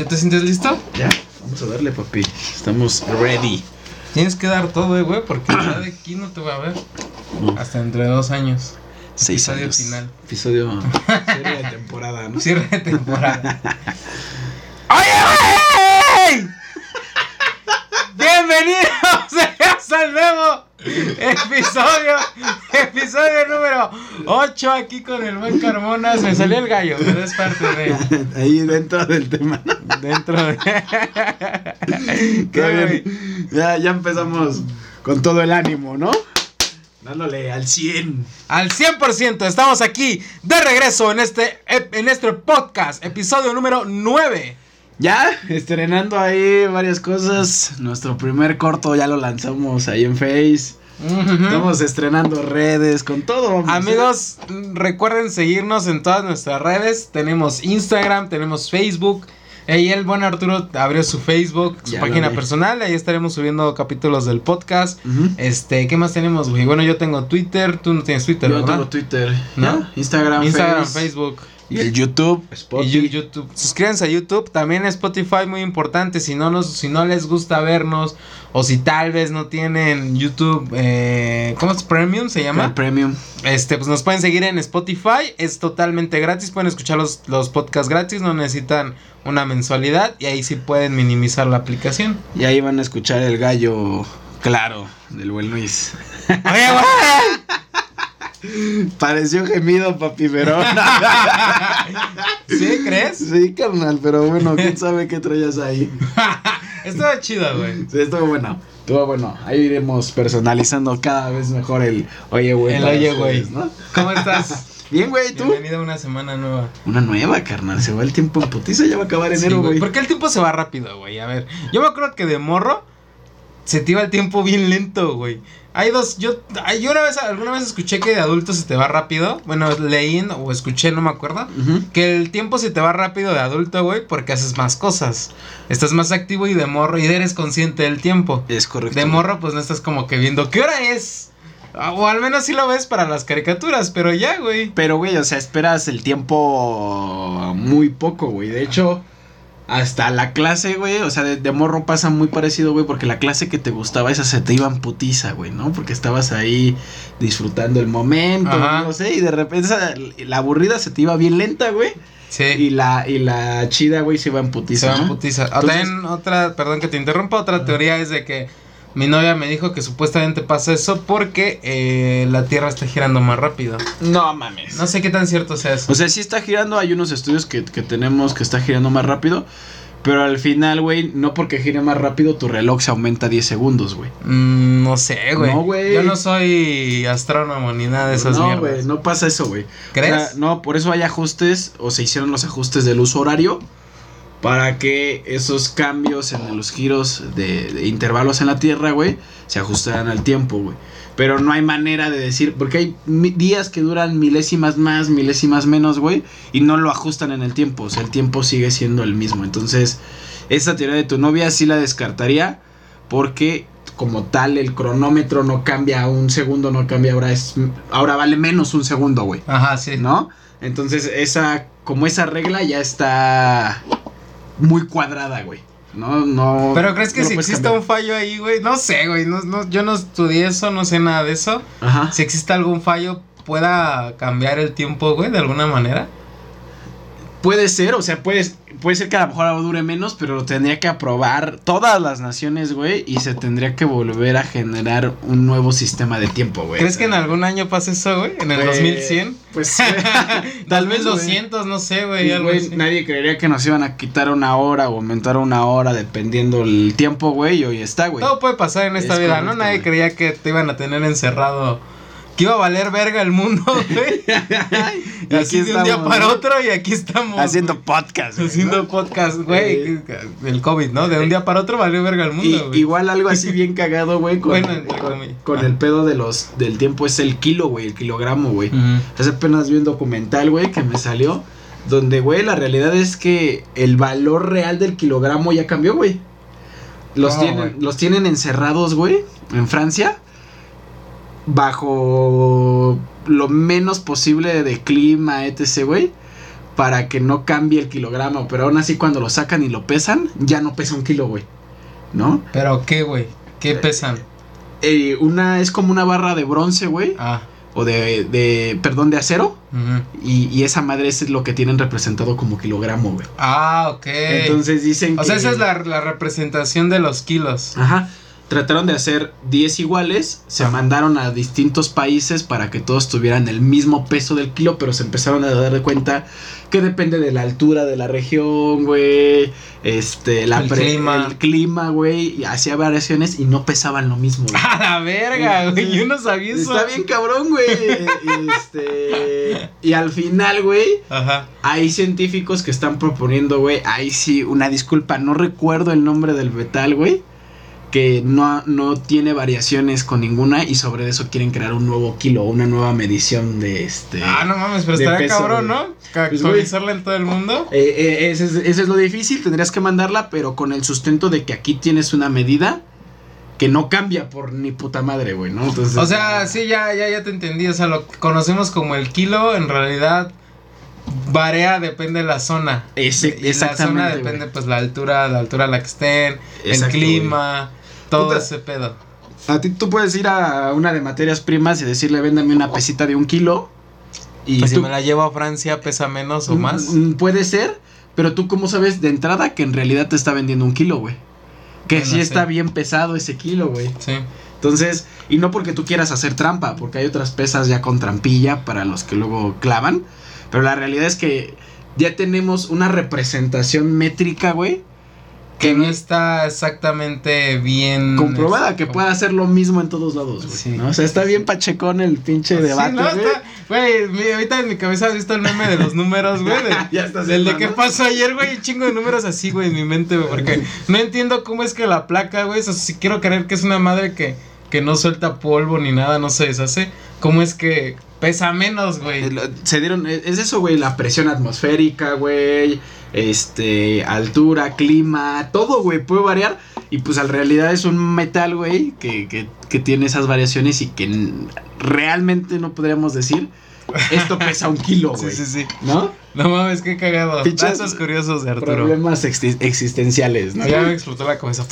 ¿Ya te sientes listo? Ya, vamos a darle, papi. Estamos ready. Tienes que dar todo, eh, güey, porque ya de aquí no te va a ver. No. Hasta dentro de dos años. Seis Episodio años. final. Episodio serie de temporada, ¿no? Cierre de temporada. ¡Oye, güey! Bienvenidos nuevo episodio, episodio número 8 aquí con el buen Carmonas. Me salió el gallo, pero es parte de Ahí dentro del tema. dentro de. Qué bien. Ya, ya empezamos con todo el ánimo, ¿no? Dándole al 100. Al 100%, estamos aquí de regreso en este, en este podcast, episodio número 9. Ya, estrenando ahí varias cosas. Nuestro primer corto ya lo lanzamos ahí en Face. Estamos estrenando redes, con todo. Amigos, recuerden seguirnos en todas nuestras redes. Tenemos Instagram, tenemos Facebook. Ahí el buen Arturo abrió su Facebook, su Ya página personal. Ahí estaremos subiendo capítulos del podcast. Este, ¿qué más tenemos, güey? Bueno, yo tengo Twitter, tú no tienes Twitter, Yo ¿verdad? tengo Twitter, ¿No? ¿no? Instagram, Instagram, Face, Facebook. Y el YouTube, Y Spotify. Yu- YouTube. Suscríbanse a YouTube. También Spotify, muy importante. Si no, nos, si no les gusta vernos, o si tal vez no tienen YouTube, eh, ¿cómo es? Premium se llama. El Premium. Este, pues nos pueden seguir en Spotify, es totalmente gratis, pueden escuchar los, los podcasts gratis, no necesitan una mensualidad y ahí sí pueden minimizar la aplicación. Y ahí van a escuchar el gallo claro del buen Luis. Oye, Pareció gemido, papi, pero. ¿Sí crees? sí, carnal, pero bueno, quién sabe qué traías ahí. Estaba chido, güey. Sí, estuvo bueno. Estuvo bueno. Ahí iremos personalizando cada vez mejor el oye, güey. El oye, güey. ¿no? ¿Cómo estás? Bien, güey, ¿tú? Bienvenido a una semana nueva. Una nueva, carnal. Se va el tiempo en putiza, ya va a acabar Sí, enero, güey. Porque el tiempo se va rápido, güey. A ver, yo me acuerdo que de morro se te iba el tiempo bien lento, güey. Hay dos, yo, yo una vez, alguna vez escuché que de adulto se te va rápido. Bueno, leí o escuché, no me acuerdo. Que el tiempo se te va rápido de adulto, güey, porque haces más cosas. Estás más activo y de morro, y eres consciente del tiempo. Es correcto. De morro, pues no estás como que viendo qué hora es. O al menos sí lo ves para las caricaturas, pero ya, güey. Pero, güey, o sea, esperas el tiempo muy poco, güey. De hecho, hasta la clase, güey, o sea, de, de morro pasa muy parecido, güey, porque la clase que te gustaba, esa se te iba en putiza, güey, ¿no? Porque estabas ahí disfrutando el momento, Ajá. no sé, y de repente esa- la aburrida se te iba bien lenta, güey. Sí. Y la, y la chida, güey, se iba en Se putiza. va en ¿no? putiza. O Entonces- También otra, perdón que te interrumpa, otra teoría es de que mi novia me dijo que supuestamente pasa eso porque eh, la Tierra está girando más rápido. No mames. No sé qué tan cierto sea eso. O sea, sí está girando, hay unos estudios que, que tenemos que está girando más rápido. Pero al final, güey, no porque gire más rápido, tu reloj se aumenta 10 segundos, güey. Mm, no sé, güey. No, güey. Yo no soy astrónomo ni nada de esas no, mierdas. güey, no pasa eso, güey. ¿Crees? O sea, no, por eso hay ajustes, o se hicieron los ajustes del uso horario, para que esos cambios en los giros de, de intervalos en la Tierra, güey, se ajustaran al tiempo, güey. Pero no hay manera de decir, porque hay días que duran milésimas más, milésimas menos, güey, y no lo ajustan en el tiempo, o sea, el tiempo sigue siendo el mismo. Entonces, esa teoría de tu novia sí la descartaría, porque como tal el cronómetro no cambia un segundo, no cambia, ahora es ahora vale menos un segundo, güey. Ajá, sí. ¿No? Entonces, esa como esa regla ya está muy cuadrada, güey. No no Pero crees que no si existe cambiar. un fallo ahí, güey, no sé, güey, no, no, yo no estudié eso, no sé nada de eso. Ajá. Si existe algún fallo, pueda cambiar el tiempo, güey, de alguna manera. Puede ser, o sea, puede, puede ser que a lo mejor algo dure menos, pero lo tendría que aprobar todas las naciones, güey, y se tendría que volver a generar un nuevo sistema de tiempo, güey. ¿Crees que en algún año pase eso, güey? ¿En el Pues, 2100? Pues Tal vez güey. 200, no sé, güey. Nadie creería que nos iban a quitar una hora o aumentar una hora dependiendo el tiempo, güey, y hoy está, güey. Todo puede pasar en esta Es vida, correcto, ¿no? Nadie güey. creía que te iban a tener encerrado. Que iba a valer verga el mundo, güey. Y aquí de un día estamos, para otro y aquí estamos. Haciendo podcast. güey, Haciendo ¿no? podcast, güey. Eh. El COVID, ¿no? De un día para otro valió verga el mundo, güey. igual algo así bien cagado, güey, con, Bueno, con- con el pedo de los del tiempo es el kilo, güey, el kilogramo, güey. Hace apenas vi un documental, güey, que me salió donde, güey, la realidad es que el valor real del kilogramo ya cambió, güey. Los ¿Cómo, tienen güey? los tienen encerrados, güey, en Francia bajo lo menos posible de clima, etc, güey, para que no cambie el kilogramo, pero aún así cuando lo sacan y lo pesan, ya no pesa un kilo, güey. ¿No? ¿Pero qué, güey? ¿Qué pesan? Eh, una es como una barra de bronce, güey. Ah. O de, de, perdón, de acero. ujú. Y, y esa madre es lo que tienen representado como kilogramo, güey. Ah, ok. Entonces dicen o sea, esa es la, la representación de los kilos. Ajá. Trataron de hacer 10 iguales, se Ajá. mandaron a distintos países para que todos tuvieran el mismo peso del kilo, pero se empezaron a dar de cuenta que depende de la altura de la región, güey, este, la El clima. el clima, güey, y hacía variaciones y no pesaban lo mismo. güey. ¡A la verga, güey! Yo no sabía eso. Está bien cabrón, güey. Este, y al final, güey, hay científicos que están proponiendo, güey, ahí sí, una disculpa, no recuerdo el nombre del metal, güey, que no, no tiene variaciones con ninguna y sobre eso quieren crear un nuevo kilo, una nueva medición de este... Ah, no mames, pero estaría peso, cabrón. ¿no? Pues. Actualizarla en todo el mundo. Eh, eh, ese, es, ese es lo difícil, tendrías que mandarla, pero con el sustento de que aquí tienes una medida que no cambia por ni puta madre, güey, ¿no? Entonces, O sea, sí, ya, ya, ya te entendí. O sea, lo que conocemos como el kilo, en realidad varía, depende de la zona. Ese- y la zona exactamente, depende, pues, la altura, la altura a la que estén, Exacto, el clima, todo Puta. ese pedo. A ti tú puedes ir a una de materias primas y decirle, véndame una pesita de un kilo. Y Pues si me la llevo a Francia, pesa menos o más. Mm, Puede ser, pero tú cómo sabes de entrada que en realidad te está vendiendo un kilo, güey. Que Bueno, sí sí. está bien pesado ese kilo, güey. Sí. Entonces, y no porque tú quieras hacer trampa, porque hay otras pesas ya con trampilla para los que luego clavan. Pero la realidad es que ya tenemos una representación métrica, güey. Que no está exactamente bien. comprobada que pueda hacer lo mismo en todos lados, güey. Sí. ¿no? O sea, está bien pachecón el pinche Sí, debate, no, güey. está- Güey, mi- ahorita en mi cabeza has visto el meme de los números, güey. de- Ya está del de qué pasó ayer, güey. Un chingo de números así, güey, en mi mente, güey. Porque no entiendo cómo es que la placa, güey. O sea, si quiero creer que es una madre que, que no suelta polvo ni nada, no se deshace. ¿Cómo es que pesa menos, güey? Eh, Se dieron, eh, es eso, güey, la presión atmosférica, güey, este, altura, clima, todo, güey, puede variar. Y pues en realidad es un metal, güey, que, que, que tiene esas variaciones y que realmente no podríamos decir, esto pesa un kilo, Sí, güey. sí, sí. ¿No? No mames, qué cagado. Pinches Datos curiosos de Arturo. Problemas exi- existenciales, ¿no? Ya me explotó la cabeza.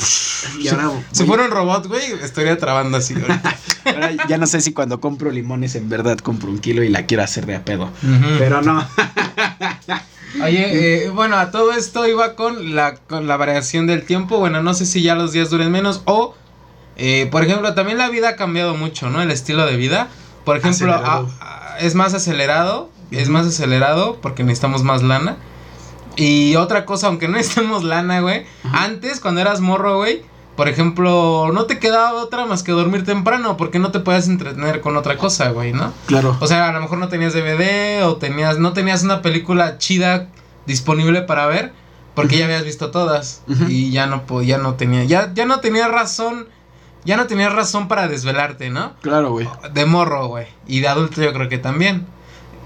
Y ahora, Si fuera un robot, güey, estaría trabando así. ahorita. ahora ya no sé si cuando compro limones en verdad compro un kilo y la quiero hacer de a pedo. Pero no. Oye, eh, bueno, a todo esto iba con la, con la variación del tiempo. Bueno, no sé si ya los días duren menos o, eh, por ejemplo, también la vida ha cambiado mucho, ¿no? El estilo de vida. Por ejemplo, a- es más acelerado, es más acelerado porque necesitamos más lana. Y otra cosa, aunque no necesitemos lana, güey, Ajá. antes cuando eras morro, güey, por ejemplo, no te quedaba otra más que dormir temprano porque no te podías entretener con otra cosa, güey, ¿no? Claro. O sea, a lo mejor no tenías DVD o tenías no tenías una película chida disponible para ver porque ya habías visto todas y ya no ya no tenía ya ya no tenía razón ya no tenías razón para desvelarte, ¿no? Claro, güey. De morro, güey, y de adulto yo creo que también.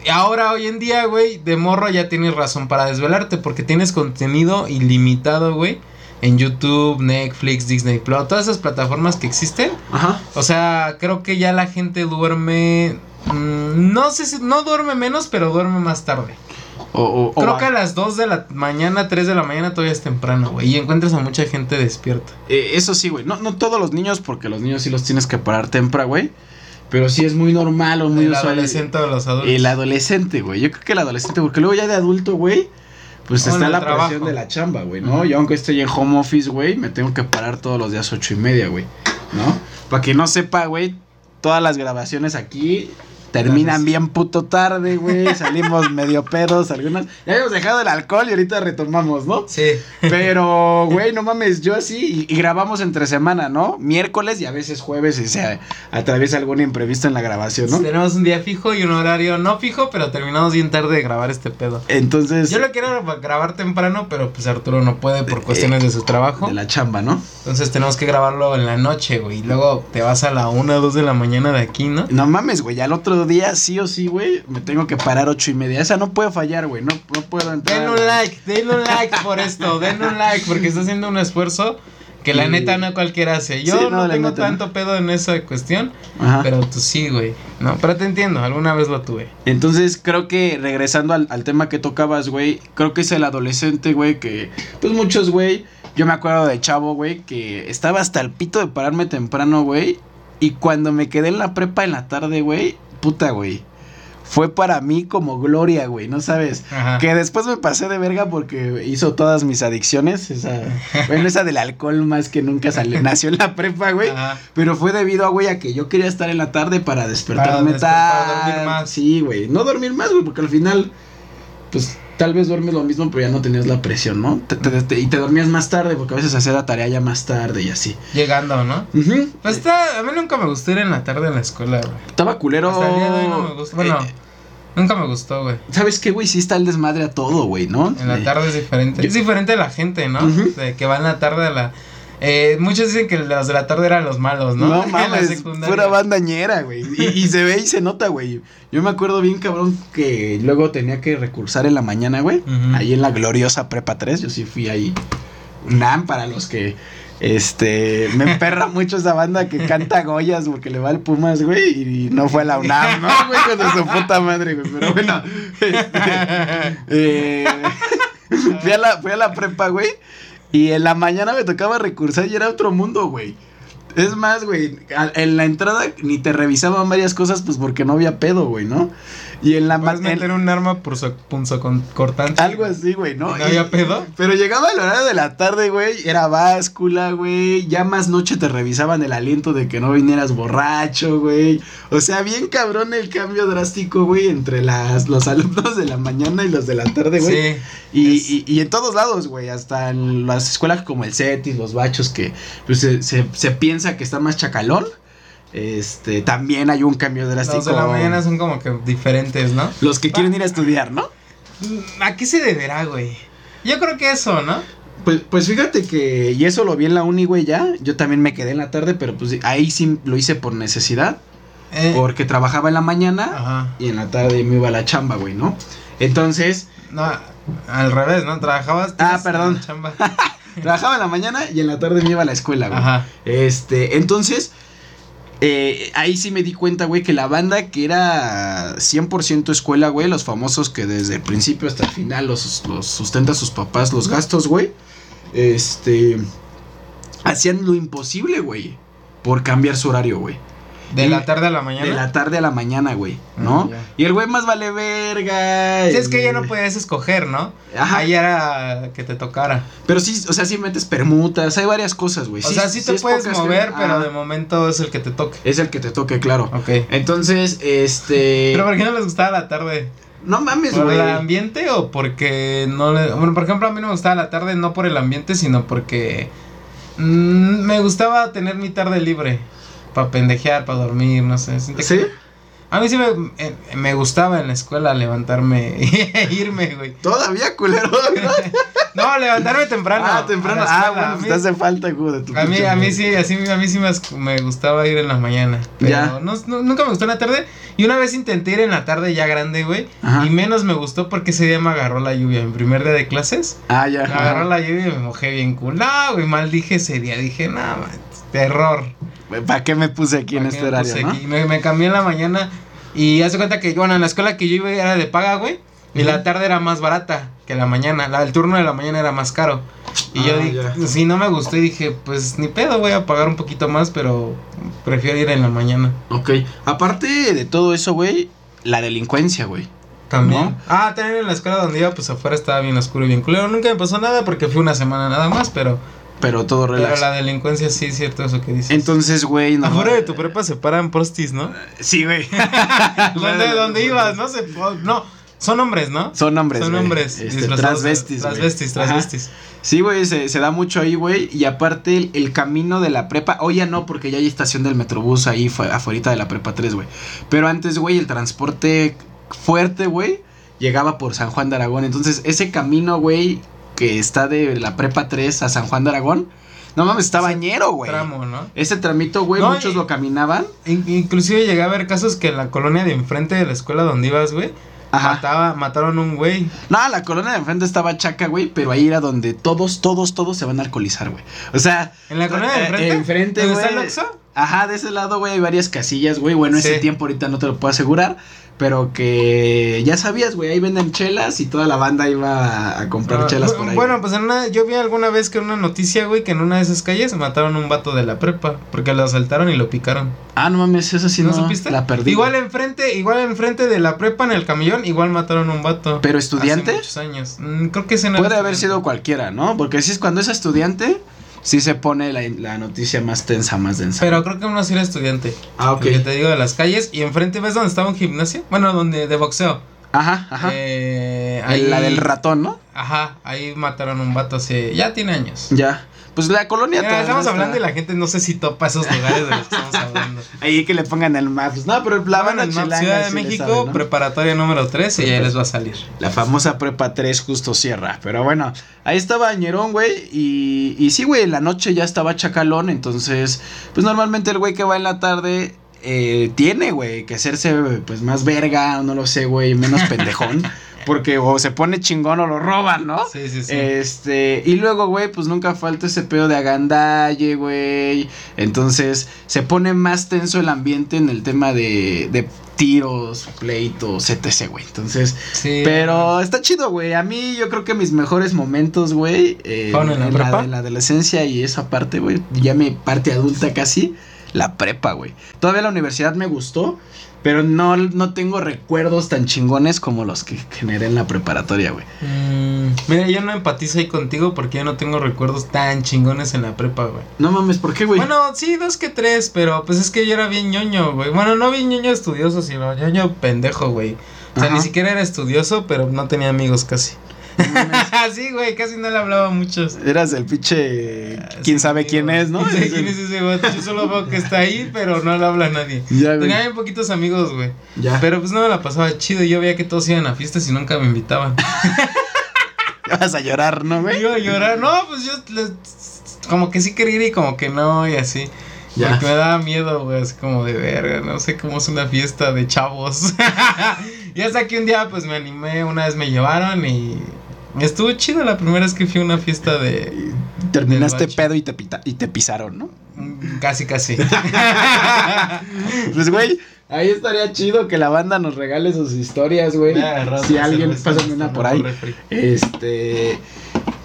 Y ahora hoy en día, güey, de morro ya tienes razón para desvelarte porque tienes contenido ilimitado, güey, en YouTube, Netflix, Disney Plus, todas esas plataformas que existen. Ajá. O sea, creo que ya la gente duerme. mm, no sé si. No duerme menos, pero duerme más tarde. O, o- o Creo que a las 2 de la mañana, 3 de la mañana todavía es temprano, güey. Y encuentras a mucha gente despierta. Eh, eso sí, güey. No, no todos los niños, porque los niños sí los tienes que parar temprano, güey. Pero sí es muy normal o muy el usual. adolescente o los adultos. El adolescente, güey. Yo creo que el adolescente, porque luego ya de adulto, güey. Pues está el la trabajo. presión de la chamba, güey, ¿no? Ujú. Yo aunque estoy en home office, güey, me tengo que parar todos los días ocho y media, güey. ¿No? Para que no sepa, güey, todas las grabaciones aquí terminan bien puto tarde, güey. Salimos medio pedos, algunas. Ya habíamos dejado el alcohol y ahorita retomamos, ¿no? Sí. Pero, güey, no mames, yo así, y, y grabamos entre semana, ¿no? Miércoles y a veces jueves y se atraviesa algún imprevisto en la grabación, ¿no? Tenemos un día fijo y un horario no fijo, pero terminamos bien tarde de grabar este pedo. Entonces, Yo lo quiero grabar temprano, pero pues Arturo no puede por cuestiones de su trabajo. de la chamba, ¿no? Entonces tenemos que grabarlo en la noche, güey. Y luego te vas a la 1 o 2 de la mañana de aquí, ¿no? No mames, güey, al otro día sí o sí, güey, me tengo que parar ocho y media. Esa no puede fallar, güey, no, no puedo entrar. Den un like, den un like por esto, den un like porque está haciendo un esfuerzo Que la neta no cualquiera hace. Yo Sí, no, tengo neta no. tanto pedo en esa cuestión, Ajá. pero tú sí, güey. No, pero te entiendo, alguna vez lo tuve. Entonces creo que regresando al, al tema que tocabas, güey, creo que es el adolescente, güey, que pues muchos, güey, yo me acuerdo de chavo, güey, que estaba hasta el pito de pararme temprano, güey, y cuando me quedé en la prepa en la tarde, güey, puta, güey, fue para mí como gloria, güey, ¿no sabes? Ajá. Que después me pasé de verga porque hizo todas mis adicciones, esa, bueno, esa del alcohol más que nunca salió, nació en la prepa, güey. Ajá. Pero fue debido a, güey, a que yo quería estar en la tarde para despertarme desper- tarde. para dormir más. Sí, güey. No dormir más, güey, porque al final, pues, tal vez duermes lo mismo, pero ya no tenías la presión, ¿no? Te- te- te- y te dormías más tarde, porque a veces hacía la tarea ya más tarde y así. Llegando, ¿no? Ujú. Pues está, a mí nunca me gustó ir en la tarde en la escuela, güey. Estaba culero. Hasta el día de hoy no me gusta. Bueno, Eh, nunca me gustó, güey. ¿Sabes qué, güey? Sí está el desmadre a todo, güey, ¿no? En la Eh, tarde es diferente. yo- Es diferente la gente, ¿no? De que va en la tarde a la. Eh, muchos dicen que los de la tarde eran los malos, ¿no? No, mames, pura bandañera, güey. Y, y se ve y se nota, güey. Yo me acuerdo bien, cabrón, que luego tenía que recursar en la mañana, güey. Ujú. Ahí en la gloriosa Prepa 3, yo sí fui ahí. UNAM para los que, este, me emperra mucho esa banda que canta Goyas porque le va al Pumas, güey, y no fue a la UNAM, ¿no, güey? Con su puta madre, güey. Pero bueno, este, eh, fui, a la, fui a la prepa, güey, y en la mañana me tocaba recursar y era otro mundo, güey. Es más, güey, en la entrada ni te revisaban varias cosas, pues porque no había pedo, güey, ¿no? Y en la Puedes meter un arma por su cortante. algo así, güey, ¿no? ¿No había pedo? Pero llegaba el horario de la tarde, güey, era báscula, güey. Ya más noche te revisaban el aliento de que no vinieras borracho, güey. O sea, bien cabrón el cambio drástico, güey, entre las, los alumnos de la mañana y los de la tarde, güey. Sí. Y, es- y, y en todos lados, güey, hasta en las escuelas como el CETIS, los bachos, que pues, se, se, se que está más chacalón. Este, también hay un cambio drástico. Los de la mañana son como que diferentes, ¿no? Los que quieren ir a estudiar, ¿no? ¿A qué se deberá, güey? Yo creo que eso, ¿no? Pues, pues fíjate que, y eso lo vi en la uni, güey, ya. Yo también me quedé en la tarde, pero pues ahí sí lo hice por necesidad. Eh, Porque trabajaba en la mañana Ajá. y en la tarde me iba a la chamba, güey, ¿no? Entonces, No, al revés, ¿no? Trabajabas. Ah, perdón. chamba. trabajaba en la mañana y en la tarde me iba a la escuela, güey. Ajá. Este, entonces, eh, ahí sí me di cuenta, güey, que la banda que era 100% escuela, güey, los famosos que desde el principio hasta el final los, los sustenta sus papás, los gastos, güey, este, hacían lo imposible, güey, por cambiar su horario, güey. De Y- la tarde a la mañana. De la tarde a la mañana, güey, ¿no? Ah, ya. y el güey más vale verga. Sí, es que ya no podías escoger, ¿no? Ajá. Ahí era que te tocara. Pero sí, o sea, sí metes permutas, hay varias cosas, güey. O sea, sí, te es puedes que- mover, pero de momento es el que te toque. Es el que te toque, claro. Ok. Entonces, este. Pero ¿por qué no les gustaba la tarde? No mames, ¿Por güey. el ambiente o porque no le... Bueno, por ejemplo, a mí no me gustaba la tarde no por el ambiente, sino porque mm, me gustaba tener mi tarde libre. Para pendejear, para dormir, no sé. ¿Sí? A mí sí me, eh, me gustaba en la escuela levantarme e irme, güey. Todavía, culero. No, levantarme temprano. ah, temprano. Ah, bueno, pues mí- te hace falta, güey, de tu A mí, a mí sí, así, a mí sí me, me gustaba ir en la mañana. Pero Ya. no, no- nunca me gustó en la tarde. Y una vez intenté ir en la tarde ya grande, güey. Ajá. Y menos me gustó porque ese día me agarró la lluvia. Mi primer día de clases. Ah, ya. Me agarró la lluvia y me mojé bien cool. No, güey, mal dije ese día. Dije, man, terror. ¿Para qué me puse aquí en ¿Para qué este horario, no? Me, me cambié en la mañana. Y hace cuenta que, bueno, en la escuela que yo iba era de paga, güey. Y Ujú. la tarde era más barata que la mañana. La, el turno de la mañana era más caro. Y yo Ah, dije, ya. sí, no me gustó y dije, pues ni pedo, voy a pagar un poquito más, pero prefiero ir en la mañana. Ok. Aparte de todo eso, güey, la delincuencia, güey. También. ¿No? Ah, también en la escuela donde iba, pues afuera estaba bien oscuro y bien culero. Nunca me pasó nada porque fui una semana nada más, pero, Pero todo pero relax. la delincuencia sí es cierto eso que dices. Entonces, güey, no. afuera de tu prepa se paran prostis, ¿no? Sí, güey. ¿Dónde, dónde ibas? No sé. No, son hombres, ¿no? Son hombres, Son güey. hombres. Este, transvestis. Transvestis, transvestis. Sí, güey, se, se da mucho ahí, güey. Y aparte, el, el camino de la prepa. Hoy ya no, porque ya hay estación del metrobús ahí fu- afuera de la prepa 3, güey. Pero antes, güey, el transporte fuerte, güey, llegaba por San Juan de Aragón. Entonces, ese camino, güey, que está de la prepa 3 a San Juan de Aragón. No mames, está bañero, güey. Tramo, ¿no? Ese tramito, güey, No, muchos y- lo caminaban. In- inclusive llegué a ver casos que en la colonia de enfrente de la escuela donde ibas, güey. Mataba, mataron un güey. No, la colonia de enfrente estaba chaca, güey, pero ahí era donde todos, todos, todos se van a alcoholizar, güey. O sea, ¿En la colonia de eh, enfrente? enfrente, ¿Dónde está el? Ajá, de ese lado, güey, hay varias casillas, güey. Bueno, ese tiempo ahorita no te lo puedo asegurar. Pero que ya sabías, güey, ahí venden chelas y toda la banda iba a, comprar Ah, chelas por ahí. Bueno, pues en una, yo vi alguna vez que en una noticia, güey, que en una de esas calles mataron a un vato de la prepa. Porque lo asaltaron y lo picaron. Ah, no mames, eso sí ¿No, no, supiste? la perdí. Igual enfrente, igual enfrente de la prepa en el camellón, igual mataron a un vato. ¿Pero estudiante? Hace muchos años. Mm, creo que Puede haber sido cualquiera, ¿no? Porque si es cuando es estudiante, sí se pone la, la noticia más tensa, más densa. Pero creo que uno sí era estudiante. Ah, ok. Que te digo de las calles. Y enfrente, ¿ves dónde estaba un gimnasio? Bueno, donde de boxeo. Ajá, ajá. Eh, La del ratón, ¿no? Ajá, ahí mataron a un vato hace. Ya tiene años. Ya. Pues la colonia Mira, estamos está- hablando y la gente no sé si topa esos lugares de los que estamos hablando. Ahí que le pongan el map. Pues, no, pero la Van chilanga Ciudad de México, sabe, ¿no? preparatoria número 3 y ahí les va a salir. La famosa prepa 3 justo cierra. Pero bueno, ahí estaba Ñerón, güey. Y, y sí, güey, en la noche ya estaba chacalón. Entonces, pues normalmente el güey que va en la tarde eh, tiene, güey, que hacerse pues más verga, o no lo sé, güey, menos pendejón. Porque o se pone chingón o lo roban, ¿no? Sí, sí, sí. Este, y luego, güey, pues nunca falta ese pedo de agandalle, güey. Entonces, se pone más tenso el ambiente en el tema de, de tiros, pleitos, etc, güey. Entonces, Sí. pero está chido, güey. A mí yo creo que mis mejores momentos, güey, eh, ¿Fueron en la de la adolescencia y esa parte, güey, ya mi parte adulta casi, la prepa, güey. Todavía la universidad me gustó, pero no, no tengo recuerdos tan chingones como los que generé en la preparatoria, güey. Mm, mira, yo no empatizo ahí contigo porque yo no tengo recuerdos tan chingones en la prepa, güey. No mames, ¿por qué, güey? Bueno, sí, dos que tres, pero pues es que yo era bien ñoño, güey. Bueno, no bien ñoño estudioso, sino ñoño pendejo, güey. O sea, Ajá. ni siquiera era estudioso, pero no tenía amigos casi. Sí, güey, casi no le hablaba a muchos. Eras el pinche. ¿Quién Sí, sabe quién es, no? ¿Quién sabe quién es ese güey? Yo solo veo que está ahí, pero no le habla a nadie. Ya. Tenía bien poquitos amigos, güey. Ya. Pero pues no me la pasaba chido. Yo veía que todos iban a fiestas y nunca me invitaban. Vas a llorar, ¿no, güey? Iba a llorar. No, pues yo les- como que sí quería ir y como que no, y así. Ya. Porque me daba miedo, güey, así como de verga, no sé cómo es una fiesta de chavos. y hasta que un día pues me animé, una vez me llevaron y estuvo chido la primera vez que fui a una fiesta de Terminaste pedo y te, pita- y te pisaron, ¿no? mm, casi casi. Pues, güey, ahí estaría chido que la banda nos regale sus historias, güey. Si alguien, pásame una por ahí. Este,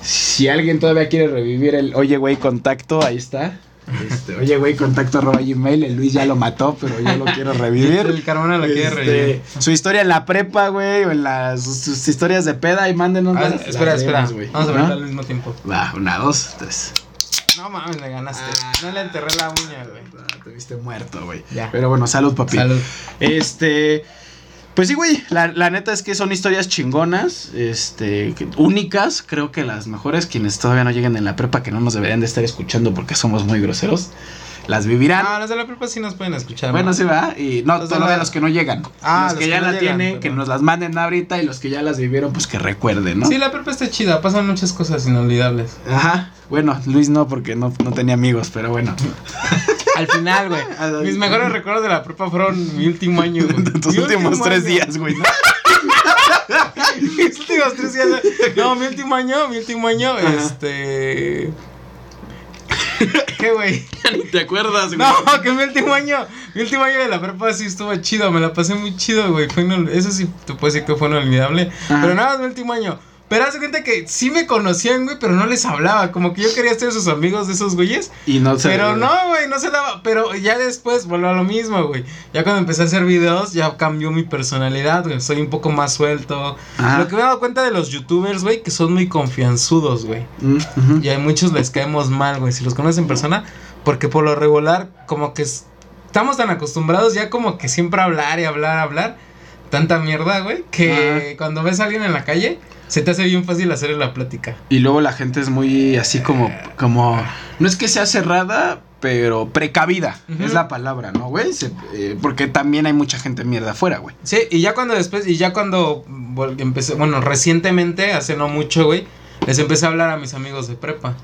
si alguien todavía quiere revivir el Oye, güey, contacto, ahí está. Este, oye, güey, contacto arroba gmail. El Luis ya lo mató, pero yo lo quiero revivir. El Carmona lo quiere Este, revivir. Su historia en la prepa, güey, o en las sus, sus historias de peda y mándenos. Ah, las- espera, las espera. Vamos a ¿No? verla al mismo tiempo. Va, una, dos, tres. No mames, le ganaste. Ah. No le enterré la uña, güey. Ah, Te viste muerto, güey. Pero bueno, salud, papi. Salud. Este. Pues sí, güey. La, la neta es que son historias chingonas. Este. que- únicas. Creo que las mejores. Quienes todavía no lleguen en la prepa, que no nos deberían de estar escuchando porque somos muy groseros. Las vivirán. No, los de la prepa sí nos pueden escuchar. bueno, ¿no? sí, va. Y no, Los de todavía la- los que no llegan. Ah, los que los ya que no la llegan, tienen, que nos las manden ahorita. Y los que ya las vivieron, pues que recuerden, ¿no? Sí, la prepa está chida, pasan muchas cosas inolvidables. Ajá. Bueno, Luis no, porque no, no tenía amigos, pero bueno. Al final, güey. Mis mejores recuerdos de la prepa fueron mi último año, güey. Tus Mi últimos último tres año. días, güey. ¿no? Mis últimos tres días. No, mi último año, mi último año, Ajá. este. ¿Qué, güey? Ni te acuerdas, güey. No, que mi último año, mi último año de la prepa sí estuvo chido, me la pasé muy chido, güey. Fue inol- eso sí te puedo decir que fue inolvidable. Ajá. Pero nada mi último año. Pero haz de cuenta que sí me conocían, güey, pero no les hablaba. Como que yo quería ser sus amigos de esos güeyes. Y no se Pero no, güey, no se daba. Pero ya después volvió a lo mismo, güey. Ya cuando empecé a hacer videos, ya cambió mi personalidad, güey. Soy un poco más suelto. Ajá. Lo que me he dado cuenta de los youtubers, güey, que son muy confianzudos, güey. Mm. Y a muchos les caemos mal, güey, si los conoces en persona. Porque por lo regular, como que es- estamos tan acostumbrados ya como que siempre hablar y hablar, hablar. Tanta mierda, güey, que cuando ves a alguien en la calle, se te hace bien fácil hacerle la plática. Y luego la gente es muy así como, como, no es que sea cerrada, pero precavida, es la palabra, ¿no, güey? Eh, porque también hay mucha gente mierda afuera, güey. Sí, y ya cuando después, y ya cuando empecé, bueno, recientemente, hace no mucho, güey, les empecé a hablar a mis amigos de prepa.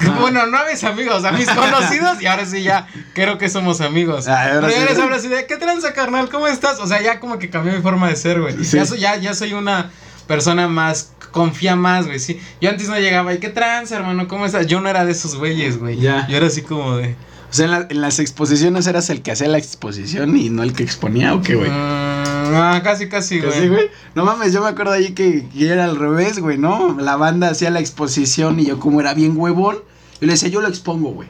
Bueno, no a mis amigos, a mis conocidos y ahora sí ya creo que somos amigos. Ah, ahora sí. hablo así de, ¿qué tranza, carnal? ¿Cómo estás? O sea, ya como que cambió mi forma de ser, güey. Sí. Ya, soy, ya, ya soy una persona más, confía más, güey, sí. Yo antes no llegaba, ¿y qué tranza, hermano? ¿Cómo estás? Yo no era de esos güeyes, güey. Ya. Yo era así como de... O sea, en, la- en las exposiciones eras el que hacía la exposición y no el que exponía, ¿o qué, güey? mm, ah, casi, casi, güey. sí, güey. No mames, yo me acuerdo ahí que, que era al revés, güey, ¿no? La banda hacía la exposición y yo como era bien huevón, yo le decía, yo lo expongo, güey.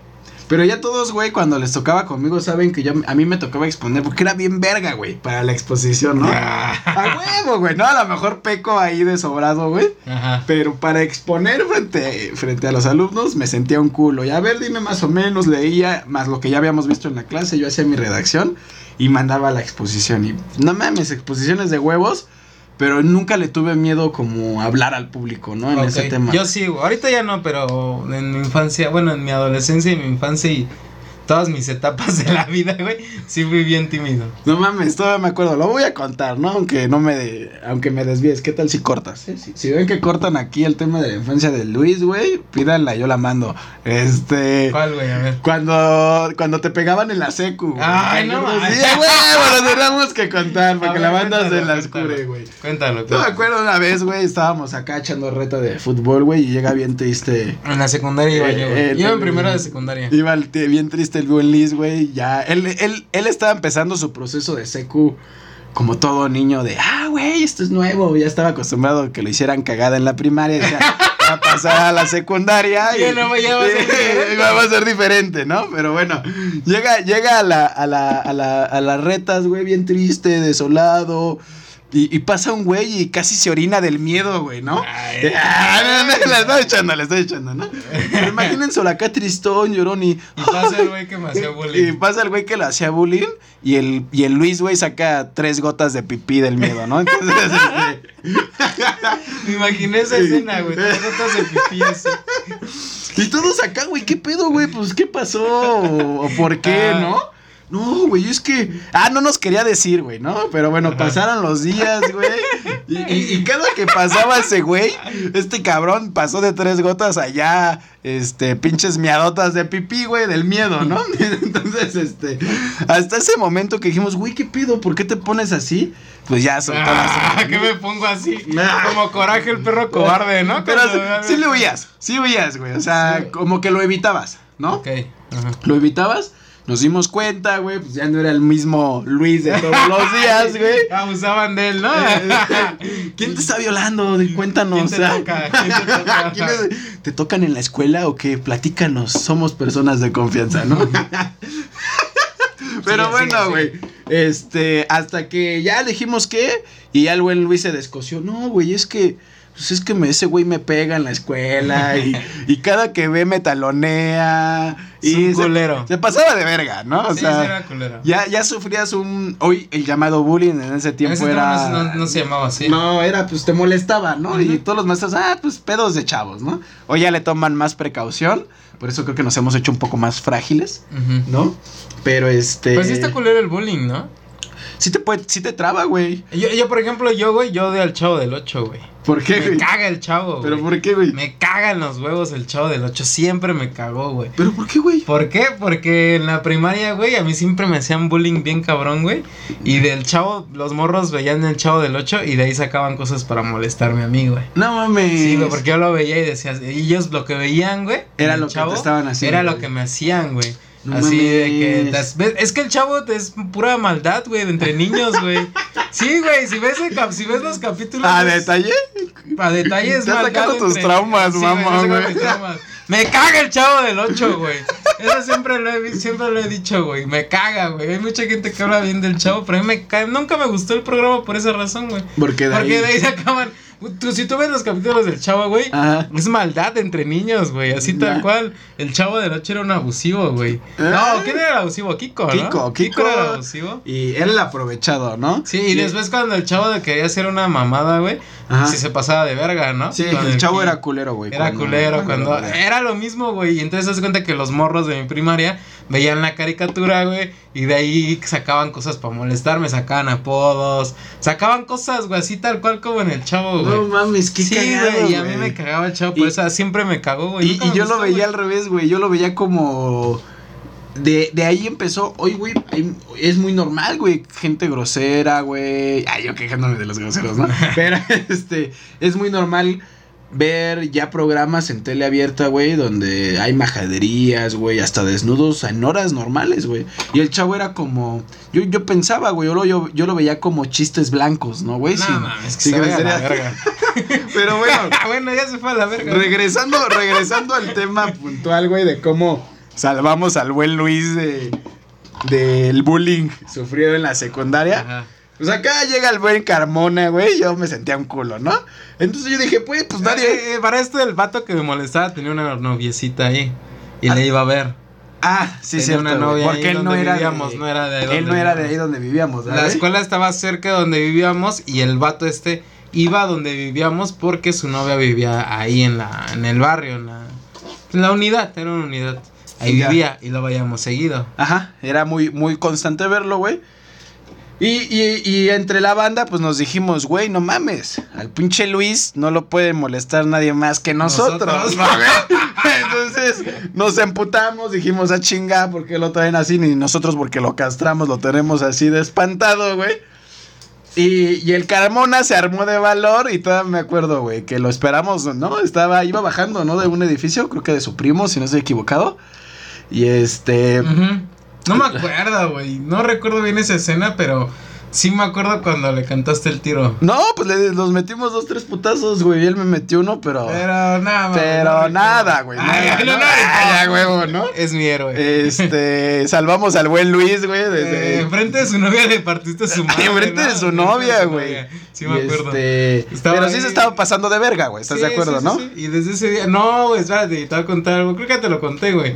Pero ya todos, güey, cuando les tocaba conmigo, saben que yo, a mí me tocaba exponer porque era bien verga, güey, para la exposición, ¿no? Ah. A huevo, güey, ¿no? A lo mejor peco ahí de sobrado, güey. Ajá. Pero para exponer frente, frente a los alumnos me sentía un culo. Y a ver, dime más o menos, leía más lo que ya habíamos visto en la clase, yo hacía mi redacción y mandaba la exposición. Y no mames, exposiciones de huevos, pero nunca le tuve miedo como a hablar al público, ¿no? En ese tema. Yo sí, ahorita ya no, pero en mi infancia, bueno, en mi adolescencia y mi infancia y todas mis etapas de la vida, güey, sí fui bien tímido. No mames, todavía me acuerdo, lo voy a contar, ¿no? Aunque no me, aunque me desvíes, ¿qué tal si cortas? Si, si ven que cortan aquí el tema de la infancia de Luis, güey, pídanla, yo la mando. Este... ¿Cuál, güey? A ver. Cuando, cuando te pegaban en la secu. güey. Ay, no Sí, mames. güey, lo tenemos que contar porque la banda se cuéntalo, la cuéntalo. escure, güey. Cuéntalo, Yo me cuéntalo. acuerdo una vez, güey, estábamos acá echando reta de fútbol, güey, y llega bien triste. En la secundaria iba Eh, yo, güey. eh, Iba en eh, primero de secundaria. Iba bien triste el buen Liz, güey, ya. Él, él, él estaba empezando su proceso de secu como todo niño de, ah, güey, esto es nuevo. Ya estaba acostumbrado a que lo hicieran cagada en la primaria. Decía, va a pasar a la secundaria. Ya no, ya va a ser diferente. va a ser diferente, ¿no? Pero bueno, llega, llega a, la, a, la, a, la, a las retas, güey, bien triste, desolado. Y, y pasa un güey y casi se orina del miedo, güey, ¿no? Ay. Ah, no, no, le estoy echando, le estoy echando, ¿no? Pero imagínenselo acá tristón, llorón y... Y pasa el güey que me hacía Y bullying. pasa el güey que le hacía bullying y el, y el Luis, güey, saca tres gotas de pipí del miedo, ¿no? Entonces, este, Me imaginé esa escena, güey. Tres gotas de pipí así. y todos acá, güey, ¿qué pedo, güey? Pues, ¿qué pasó? ¿O, o por qué, Ah. no? No, güey, es que... Ah, no nos quería decir, güey, ¿no? Pero bueno, Ajá. pasaron los días, güey. Y, y- y cada que pasaba ese güey, este cabrón pasó de tres gotas allá, este, pinches miadotas de pipí, güey, del miedo, ¿no? Entonces, este, hasta ese momento que dijimos, güey, ¿qué pido? ¿Por qué te pones así? Pues ya soltó Ah, las... que me pongo así. Ah. Como coraje el perro cobarde, ¿no? Pero Cuando- sí le huías, sí huías, güey. O sea, Sí. como que lo evitabas, ¿no? Ok. Ajá. Lo evitabas, nos dimos cuenta, güey, pues ya no era el mismo Luis de todos los días, güey. Abusaban de él, ¿no? ¿Quién te está violando? Cuéntanos. ¿Quién te toca? ¿Quién te toca? ¿Quién es- ¿Te tocan en la escuela o qué? Platícanos, somos personas de confianza, ¿no? Pero bueno, güey. Este, hasta que ya dijimos que, y ya el buen Luis se descoció. No, güey, es que, pues es que me, ese güey me pega en la escuela y, y cada que ve me talonea. Es Y un culero. Se, pasaba de verga, ¿no? O sí, sea, sí era culero. ya, ya sufrías un, hoy el llamado bullying en ese En tiempo ese era... no, no- se llamaba así. No, era pues te molestaba, ¿no? Y todos los maestros, ah, pues pedos de chavos, ¿no? Hoy ya le toman más precaución, por eso creo que nos hemos hecho un poco más frágiles, Ujú. ¿no? Pero este... Pues sí está culero el bullying, ¿no? Sí te puede, sí te traba, güey. Yo, yo, por ejemplo, yo, güey, yo odio al chavo del 8, güey. ¿Por qué, Me güey? caga el chavo, ¿Pero güey. por qué, güey? Me cagan los huevos el chavo del 8. Siempre me cagó, güey. ¿Pero por qué, güey? ¿Por qué? Porque en la primaria, güey, a mí siempre me hacían bullying bien cabrón, güey. Y del chavo, los morros veían el chavo del 8 y de ahí sacaban cosas para molestarme a mí, güey. No mames. Sí, güey, porque yo lo veía y decía, ellos lo que veían, güey. Era lo que te estaban haciendo, Era lo que me hacían, güey. No Así de que. ves- Es que el chavo es pura maldad, güey, de entre niños, güey. Sí, güey, si ves, el cap- si ves los capítulos. ¿A es- detalle? A detalles Estás maldad sacando tus entre- traumas, Sí, mamá, güey. Me caga el chavo del 8, güey. Eso siempre lo he, siempre lo he dicho, güey. Me caga, güey. Hay mucha gente que habla bien del chavo, pero a mí me caga. Nunca me gustó el programa por esa razón, güey. Porque de Porque ahí... de ahí se acaban. Tú, si tú ves los capítulos del chavo, güey, Ajá. es maldad entre niños, güey. Así tal cual. El chavo del 8 era un abusivo, güey. Ah. No, ¿quién era el abusivo? Kiko, ¿no? Kiko, Kiko. era el abusivo. Y era el aprovechado, ¿no? Sí, y después cuando el chavo de quería hacer una mamada, güey, Ajá. si se pasaba de verga, ¿no? Sí, Con el chavo era culero, güey. Era cuando- culero cuando era- era lo mismo, güey. Y entonces se cuenta que los morros de mi primaria veían la caricatura, güey, y de ahí sacaban cosas para molestarme, sacaban apodos, sacaban cosas, güey, así tal cual como en el chavo, güey. No mames, qué sí, cagado, güey, y a mí me cagaba el chavo, por Y- eso siempre me cagó, güey. Y, yo lo veía güey. al revés, güey. Yo lo veía como. De, de ahí empezó. Oye, güey, es muy normal, güey. Gente grosera, güey. Ay, yo quejándome de los groseros, ¿no? Pero este. Es muy normal ver ya programas en tele abierta, güey, donde hay majaderías, güey, hasta desnudos en horas normales, güey. Y el chavo era como. Yo, yo pensaba, güey, yo lo, yo, yo lo veía como chistes blancos, ¿no, güey? No Sin- mames, que sin se la verga. Pero bueno. bueno, ya se fue a la verga. Regresando, regresando al tema puntual, güey, de cómo salvamos al buen Luis de del bullying sufrido en la secundaria. Ajá. Pues acá llega el buen Carmona, güey, yo me sentía un culo, ¿no? Entonces yo dije, pues, pues nadie... Eh, eh, para esto el vato que me molestaba tenía una noviecita ahí y le iba a ver. Ah, sí, cierto, una novia porque él no era vivíamos, de, no era de ahí él donde no era de vivíamos. ahí donde vivíamos, La escuela estaba cerca de donde vivíamos y el vato este iba a donde vivíamos porque su novia vivía ahí en la en el barrio, en la, en la unidad, era una unidad. Ahí Ya. vivía y lo veíamos seguido. Ajá, era muy, muy constante verlo, güey. Y, y, y entre la banda, pues nos dijimos, güey, no mames, al pinche Luis no lo puede molestar nadie más que nosotros. Nosotros. Entonces nos emputamos, dijimos, a chinga, ¿por qué lo traen así? Ni nosotros porque lo castramos, lo tenemos así de espantado, güey. Y, y el Carmona se armó de valor y todavía me acuerdo, güey, que lo esperamos, ¿no? Estaba, iba bajando, ¿no? De un edificio, creo que de su primo, si no estoy equivocado. Y este... No me acuerdo, güey. No recuerdo bien esa escena, pero sí me acuerdo cuando le cantaste el tiro. No, pues le, nos metimos dos, tres putazos, güey. Y él me metió uno, pero. Pero nada, Pero no nada, güey. Ay, no, ¿no? no, no. huevo, ¿no? Es mi héroe. Este. salvamos al buen Luis, güey. Eh, enfrente de su novia le partiste su madre. Enfrente de ¿no? su novia, güey. Sí, me acuerdo. Este, pero sí se estaba pasando de verga, güey. ¿Estás de acuerdo, sí, no? sí, sí. Y desde ese día. No, güey, espérate, te voy a contar algo. Creo que te lo conté, güey.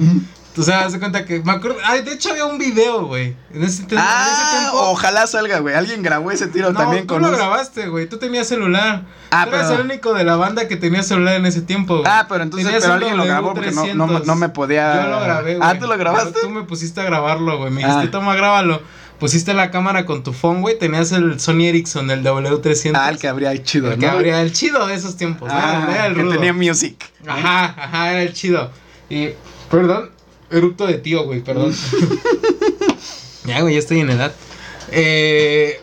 O sea, de cuenta que. Me acuerdo. Ay, de hecho había un video, güey. En ese, te- en ese Ah, tiempo. ojalá salga, güey. Alguien grabó ese tiro no, también tú con lo un- grabaste, güey. Tú tenías celular. Ah, tú eras pero- el único de la banda que tenía celular en ese tiempo, güey. Ah, pero entonces, Tenías pero alguien lo grabó porque no, no, W300. no me podía. Yo lo grabé, güey. Ah, ¿tú lo grabaste? Pero Tú me pusiste a grabarlo, güey. Me dijiste, Ah. toma, grábalo. Pusiste la cámara con tu phone, güey. Tenías el Sony Ericsson, el W300. Ah, el que habría chido, El que ¿no? abría el chido de esos tiempos, ¿no? Ah, Era el que rudo. tenía music. Ajá, ajá, era el chido. Y, perdón, erupto de tío, güey, perdón. ya, güey, ya estoy en edad. Eh,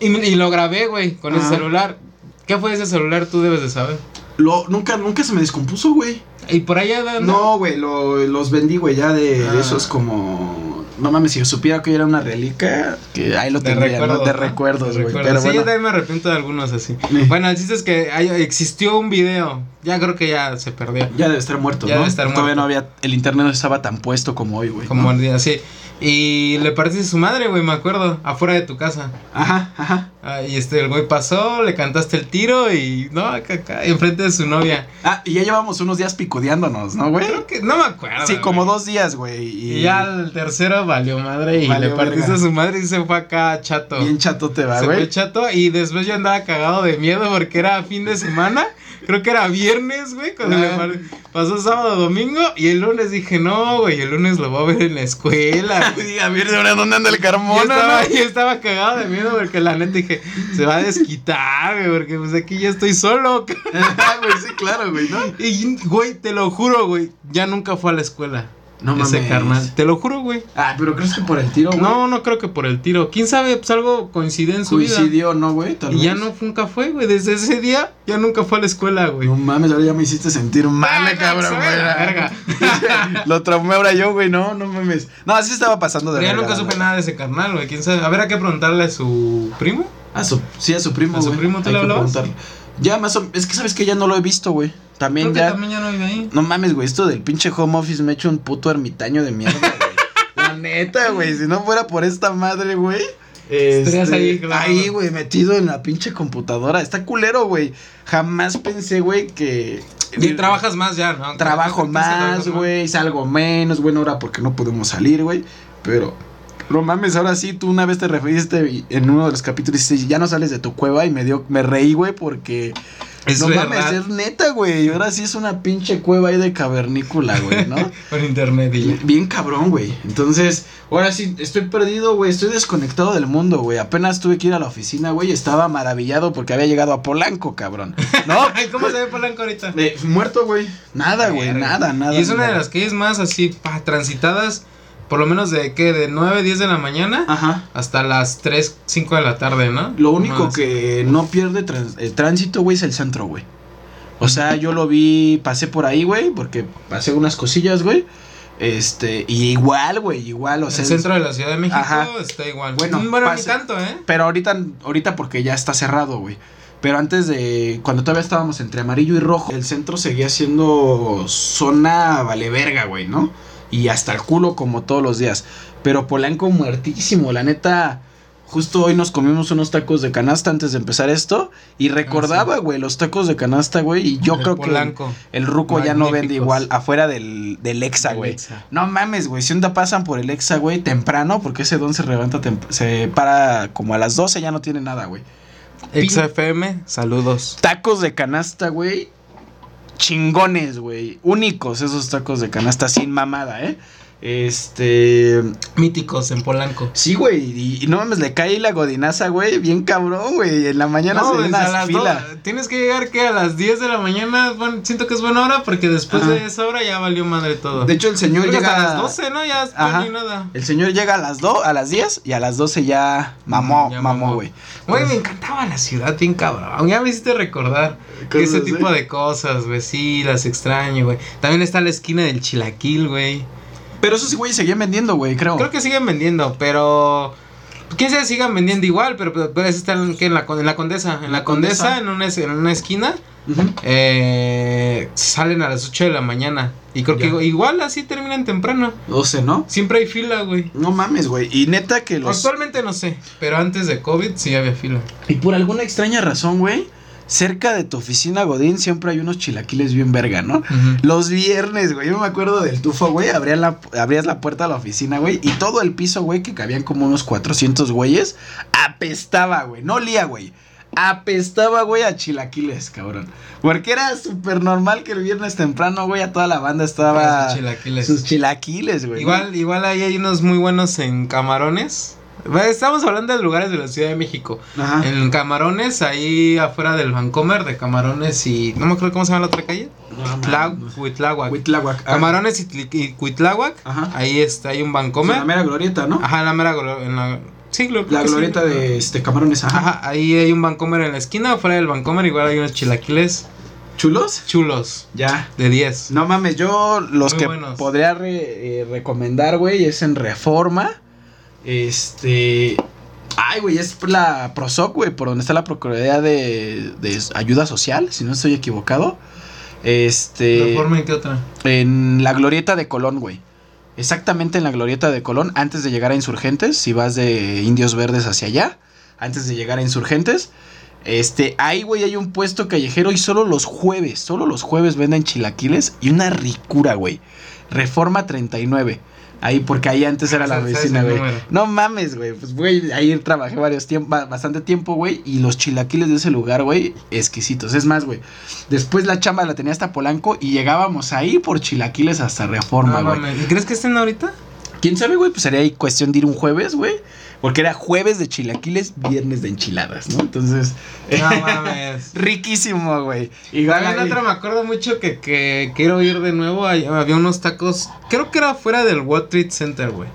y, y lo grabé, güey, con ese Ajá. celular. ¿Qué fue ese celular? Tú debes de saber. Lo, nunca, nunca se me descompuso, güey. Y por allá anda. No, güey, lo- los vendí, güey, ya de, Ah. esos como... No mames, si yo supiera que era una reliquia, que ahí lo De tendría, ¿no? recuerdos, De ¿no? recuerdos, güey. Pero sí, bueno, yo también me arrepiento de algunos así. Sí. Bueno, el chiste es que hay- existió un video. Ya creo que ya se perdió. ya debe estar muerto, Ya ¿no? debe estar Todavía muerto. no había... El internet no estaba tan puesto como hoy, güey. Como ¿no? el día así. Y le partiste su madre, güey, me acuerdo. Afuera de tu casa. Ajá, ajá. Ah, y este, el güey pasó, le cantaste el tiro y. No, acá, acá, enfrente de su novia. Ah, y ya llevamos unos días picodeándonos, ¿no, güey? Creo que. No me acuerdo. Sí, como güey. dos días, güey. Y, Y ya el tercero valió madre y Valió le partiste verga. a su madre y se fue acá chato. Bien chato te va, se güey. fue chato y después yo andaba cagado de miedo porque era fin de semana. Creo que era viernes, güey, cuando le Ah. par- pasó sábado, domingo. Y el lunes dije, no, güey, el lunes lo voy a ver en la escuela. güey. A ver, ¿de dónde anda el Yo Carmona, estaba, no? yo estaba cagado de miedo porque la neta dije, se va a desquitar, güey, porque pues aquí ya estoy solo. Ah, güey, sí, claro, güey, ¿no? Y, güey, te lo juro, güey, ya nunca fue a la escuela. No ese mames. carnal. Te lo juro, güey. Ah, pero ¿crees que por el tiro, güey? No, no creo que por el tiro. ¿Quién sabe? Pues algo coincidió en su vida. Coincidió, ¿no, güey? Tal Y ya no nunca fue, güey. Desde ese día ya nunca fue a la escuela, güey. No mames, ahora ya me hiciste sentir mal, Ah, cabrón, güey. verga. Lo traumé ahora yo, güey, no, no mames. No, así estaba pasando de Pero ya nunca supe nada de ese carnal, güey. ¿Quién sabe? A ver, hay que preguntarle a su primo. A su, sí, a su primo, ¿A su primo tú le hablabas? Ya más o es que sabes que ya no lo he visto, güey. También Creo que ya. también ya no vive ahí. No mames, güey, esto del pinche home office me ha hecho un puto ermitaño de mierda, güey. La neta, güey, si no fuera por esta madre, güey. Estarías este, ahí, claro. ahí, güey, metido en la pinche computadora. Está culero, güey. Jamás pensé, güey, que. Y trabajas más ya, ¿no? Trabajo más, güey, salgo menos, bueno, ahora porque no podemos salir, güey. Pero, no mames, ahora sí, tú una vez te referiste en uno de los capítulos y dijiste, ya no sales de tu cueva y me dio, me reí, güey, porque Es no verdad. mames, es neta, güey. Ahora sí es una pinche cueva ahí de cavernícola, güey, ¿no? Por internet y ya. Bien, cabrón, güey. Entonces, ahora sí, estoy perdido, güey. Estoy desconectado del mundo, güey. Apenas tuve que ir a la oficina, güey. Estaba maravillado porque había llegado a Polanco, cabrón. ¿No? Ay, ¿Cómo se ve Polanco ahorita? Eh, muerto, güey. Nada, güey. Nada, nada. Y es una de las calles más así, pa, transitadas, por lo menos de qué, de 9, 10 de la mañana Ajá. hasta las 3, 5 de la tarde, ¿no? Lo único Más. que no pierde trans- eh, tránsito, güey, es el centro, güey. O sea, yo lo vi, pasé por ahí, güey, porque pasé unas cosillas, güey. Este, y igual, güey, igual, o sea. el centro de la Ciudad de México Ajá. está igual. Bueno, Mm, bueno, ni pase- tanto, ¿eh? Pero ahorita, ahorita porque ya está cerrado, güey. Pero antes de, cuando todavía estábamos entre amarillo y rojo, el centro seguía siendo zona vale verga, güey, ¿no? Y hasta el culo como todos los días. Pero Polanco muertísimo, la neta. Justo hoy nos comimos unos tacos de canasta antes de empezar esto. Y recordaba, güey, los tacos de canasta, güey. Y yo El creo Polanco. que el ruco ya no vende igual afuera del, del Exa, güey. No mames, güey. Si un día pasan por el Exa, güey, temprano, porque ese don se levanta, se para como a las 12, ya no tiene nada, güey. XFM, saludos. Tacos de canasta, güey. Chingones, güey. Únicos esos tacos de canasta sin mamada, ¿eh? Este. Míticos en Polanco. Sí, güey. Y, y no mames, le cae la godinaza, güey. Bien cabrón, güey. En la mañana No, se ven a las dos- tienes que llegar que a las 10 de la mañana, bueno, siento que es buena hora porque después Ajá. de esa hora ya valió madre todo. De hecho, el señor Creo llega hasta las 12, ¿no? Ya Ajá. nada. El señor llega a las 2, a las 10 y a las 12 ya mamó, ya mamó, güey. Güey, me encantaba la ciudad, bien cabrón. Ya me hiciste recordar que ese tipo ¿eh? de cosas, güey. Sí, las extraño, güey. También está la esquina del chilaquil, güey. Pero esos güey seguían vendiendo, güey, creo. Creo que siguen vendiendo, pero. Quién sabe si sigan vendiendo igual, pero, ese está en, en, la, con- en la Condesa. En la Condesa, Condesa. en una, en una esquina, eh, salen a las 8 de la mañana. Y creo Ya. que igual así terminan temprano. 12, ¿no? Siempre hay fila, güey. No mames, güey. Y neta que los. Actualmente no sé, pero antes de COVID sí había fila. Y por alguna extraña razón, güey, cerca de tu oficina Godín siempre hay unos chilaquiles bien verga, ¿no? Los viernes, güey, yo me acuerdo del tufo, güey, abrían la, abrías la puerta a la oficina, güey, y todo el piso, güey, que cabían como unos 400 güeyes, apestaba, güey, no olía, güey. Apestaba, güey, a chilaquiles, cabrón. Porque era súper normal que el viernes temprano, güey, a toda la banda estaba... Esos chilaquiles. Sus chilaquiles, güey. Igual, igual ahí hay unos muy buenos en camarones. Estamos hablando de lugares de la Ciudad de México. Ajá. En Camarones, ahí afuera del Vancomer, de Camarones y. No me acuerdo cómo se llama la otra calle. Huitláhuac. Huitláhuac. Ah, Camarones y, y Cuitláhuac. Ajá. Ahí está, hay un En Vancomer. la mera glorieta, ¿no? Ajá, en la mera. glo- En la, sí, La sí. glorieta de este camarones, ajá. Ajá, ahí hay un Vancomer en la esquina. Afuera del Vancomer, igual hay unos chilaquiles ¿Chulos? chulos. Ya. De 10. No mames, yo los Muy que buenos. podría re- eh, recomendar, güey, es en Reforma. Este. Ay, güey, es la Prosoc, güey, por donde está la Procuraduría de, de Ayuda Social, si no estoy equivocado. Este. ¿Reforma en qué otra? En la glorieta de Colón, güey. Exactamente en la glorieta de Colón, antes de llegar a Insurgentes, si vas de Indios Verdes hacia allá, antes de llegar a Insurgentes. Este, ahí, güey, hay un puesto callejero y solo los jueves, solo los jueves venden chilaquiles y una ricura, güey. Reforma 39. Ahí, porque ahí antes era la ¿Sabes el vecina, güey. No mames, güey. Pues, güey, ahí trabajé varios tiempos, bastante tiempo, güey. Y los chilaquiles de ese lugar, güey, exquisitos. Es más, güey. Después la chamba la tenía hasta Polanco y llegábamos ahí por chilaquiles hasta Reforma, No güey. ¿Y crees que estén ahorita? ¿Quién sabe, güey? Pues sería cuestión de ir un jueves, güey. Porque era jueves de chilaquiles, viernes de enchiladas, ¿no? Entonces, No mames. riquísimo, güey. Igual También otra me acuerdo mucho que, que quiero ir de nuevo. Había unos tacos, creo que era fuera del World Trade Center, güey.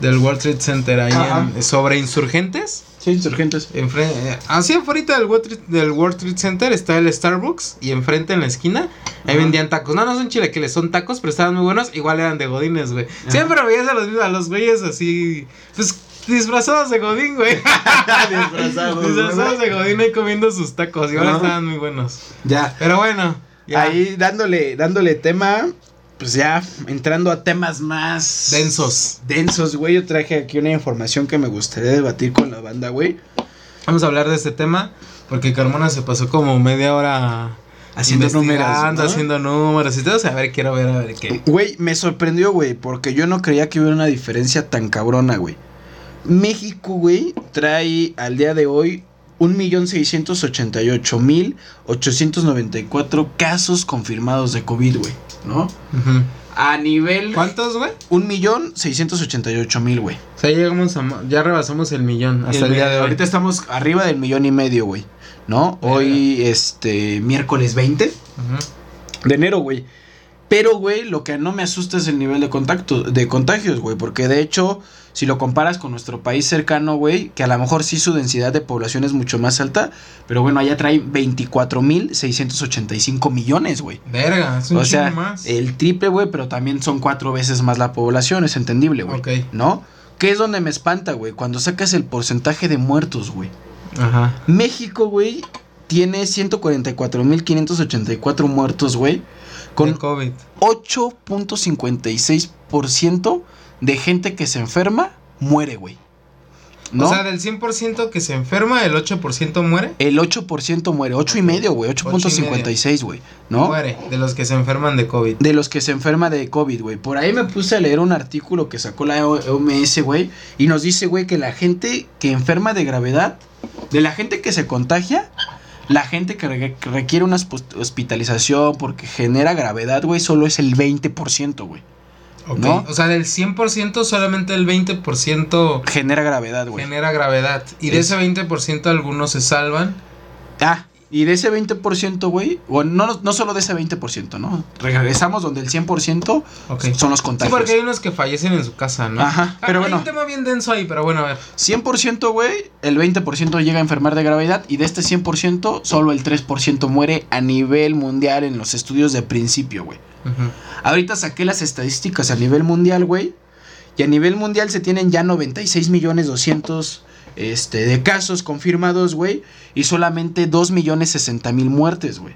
Del World Trade Center, ahí en- sobre insurgentes. Sí, insurgentes. Enfrente, eh, así afuera del World, Trade, del World Trade Center está el Starbucks. Y enfrente en la esquina, ahí vendían tacos. No, no son chilaquiles, son tacos, pero estaban muy buenos. Igual eran de godines, güey. Siempre veías a los, a los güeyes así, pues disfrazados de godín, güey. Disfrazados, disfrazados de godín ahí comiendo sus tacos. Igual Ajá. estaban muy buenos. Ya. Pero bueno, ya. Ahí dándole, dándole tema, pues ya entrando a temas más Densos. Densos, güey. Yo traje aquí una información que me gustaría debatir con la banda, güey. Vamos a hablar de este tema porque Carmona se pasó como media hora Haciendo números. ¿no? haciendo números y todo. O sea, a ver, quiero ver, a ver qué. Güey, me sorprendió, güey, porque yo no creía que hubiera una diferencia tan cabrona, güey. México, güey, trae al día de hoy 1.688.894 casos confirmados de COVID, güey, ¿no? Ujú. A nivel... ¿Cuántos, güey? 1.688.000, güey. O sea, ya llegamos a, ya rebasamos el millón hasta el, El- día de hoy. Ahorita estamos arriba del millón y medio, güey, ¿no? Hoy, este, miércoles 20 Ujú. de enero, güey. Pero, güey, lo que no me asusta es el nivel de contacto, de contagios, güey. Porque de hecho, si lo comparas con nuestro país cercano, güey, que a lo mejor sí su densidad de población es mucho más alta. Pero bueno, allá trae 24.685 millones, güey. Verga, es un O sea, más. el triple, güey, pero también son cuatro veces más la población, es entendible, güey. Ok. ¿No? ¿Qué es donde me espanta, güey? Cuando sacas el porcentaje de muertos, güey. Ajá. México, güey, tiene 144.584 muertos, güey. Con Con COVID. 8.56% de gente que se enferma muere, güey. ¿No? O sea, del 100% que se enferma, el 8% muere. el 8% muere, 8 y medio, güey, Ocho y medio. 8.56, güey, ¿no? Muere, de los que se enferman de COVID. De los que se enferma de COVID, güey. Por ahí me puse a leer un artículo que sacó la OMS, güey, y nos dice, güey, que la gente que enferma de gravedad, de la gente que se contagia, la gente que, re- que requiere una hosp- hospitalización porque genera gravedad, güey, solo es el 20%, güey. ¿No? O sea, del 100% solamente el 20% Genera gravedad, güey. genera gravedad. Y de Es- ese 20% algunos se salvan. Ah, y de ese 20%, güey, o no, no solo de ese 20%, ¿no? Regresamos donde el 100% Ok. son los Sí, contagios. porque hay unos que fallecen en su casa, ¿no? Ajá, Ah, pero hay bueno. un tema bien denso ahí, pero bueno, a ver. 100%, güey, el 20% llega a enfermar de gravedad y de este 100%, solo el 3% muere a nivel mundial en los estudios de principio, güey. Ahorita saqué las estadísticas a nivel mundial, güey. Y a nivel mundial se tienen ya 96 millones 200 este, de casos confirmados, güey. Y solamente 2 millones 60 mil muertes, güey.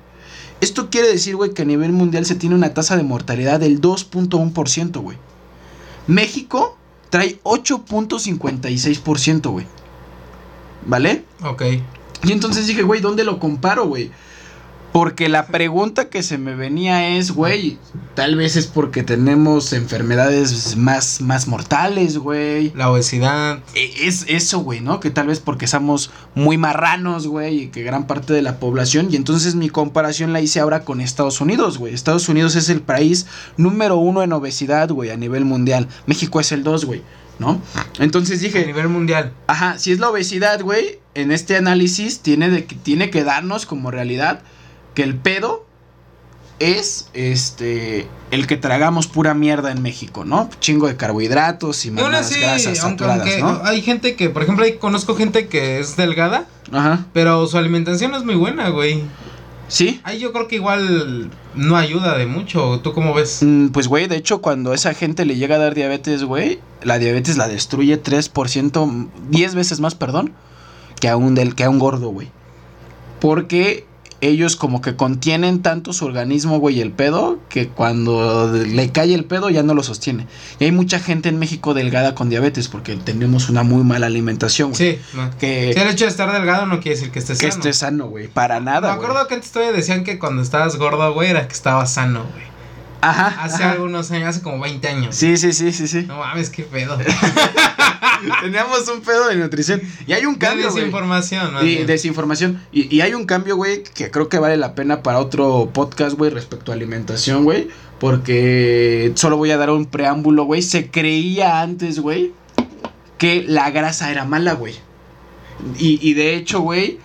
Esto quiere decir, güey, que a nivel mundial se tiene una tasa de mortalidad del 2.1%, güey. México trae 8.56%, güey. ¿Vale? Ok. Y entonces dije, güey, ¿dónde lo comparo, güey? Porque la pregunta que se me venía es, güey, tal vez es porque tenemos enfermedades más, más mortales, güey. La obesidad. E- Es eso, güey, ¿no? Que tal vez porque somos muy marranos, güey, y que gran parte de la población. Y entonces mi comparación la hice ahora con Estados Unidos, güey. Estados Unidos es el país número uno en obesidad, güey, a nivel mundial. México es el dos, güey, ¿no? Entonces A dije, nivel mundial. Ajá, si es la obesidad, güey, en este análisis tiene, de, tiene que darnos como realidad que el pedo es este el que tragamos pura mierda en México, ¿no? Chingo de carbohidratos y mamadas así, grasas aunque, saturadas, aunque ¿no? hay gente que, por ejemplo, ahí conozco gente que es delgada, Ajá. pero su alimentación es muy buena, güey. ¿Sí? Ahí yo creo que igual no ayuda de mucho. ¿Tú cómo ves? Mm, Pues, güey, de hecho, cuando a esa gente le llega a dar diabetes, güey, la diabetes la destruye 3%, 10 veces más, perdón, que a un, del, que a un gordo, güey. Porque ellos como que contienen tanto su organismo, güey, el pedo, que cuando le cae el pedo ya no lo sostiene. Y hay mucha gente en México delgada con diabetes porque tenemos una muy mala alimentación, güey. Sí, no. Que, Sí, el hecho de estar delgado no quiere decir que estés que sano. esté sano, güey. Para nada, Me güey. acuerdo que antes todavía decían que cuando estabas gordo, güey, era que estabas sano, güey. Ajá. Hace ajá. algunos años, hace como 20 años. Sí, sí, sí, sí, sí. No mames, qué pedo. Teníamos un pedo de nutrición. Y hay un cambio, desinformación, más Y bien. desinformación. Y, y hay un cambio, güey, que creo que vale la pena para otro podcast, güey, respecto a alimentación, güey. Porque solo voy a dar un preámbulo, güey. Se creía antes, güey, que la grasa era mala, güey. Y, y de hecho, güey,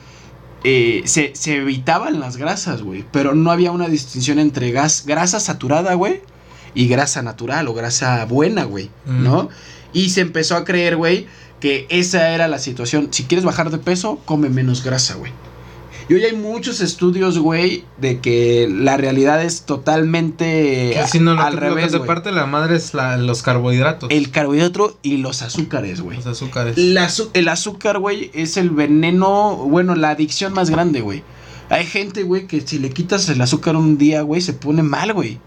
eh, se, se evitaban las grasas, güey. Pero no había una distinción entre gas, grasa saturada, güey, y grasa natural o grasa buena, güey, Mm. ¿no? Y se empezó a creer, güey, que esa era la situación. Si quieres bajar de peso, come menos grasa, güey. Y hoy hay muchos estudios, güey, de que la realidad es totalmente Que si no, lo, al que, lo que revés, te güey. parte la madre es la- los carbohidratos. El carbohidrato y los azúcares, güey. Los azúcares. El azúcar, güey, es el veneno, bueno, la adicción más grande, güey. Hay gente, güey, que si le quitas el azúcar un día, güey, se pone mal, güey.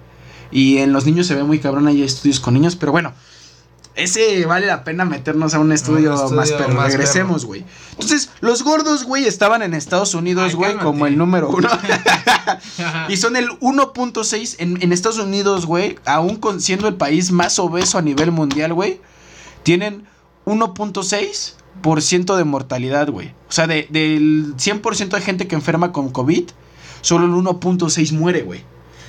Y en los niños se ve muy cabrón, hay estudios con niños, pero bueno. Ese vale la pena meternos a un estudio, estudio más, pero más regresemos, güey. Entonces, los gordos, güey, estaban en Estados Unidos, güey, como el número uno. y son el 1.6 en, en Estados Unidos, güey, aún con- siendo el país más obeso a nivel mundial, güey. Tienen 1.6 de mortalidad, güey. O sea, de, del 100% de gente que enferma con COVID, solo el 1.6 muere, güey.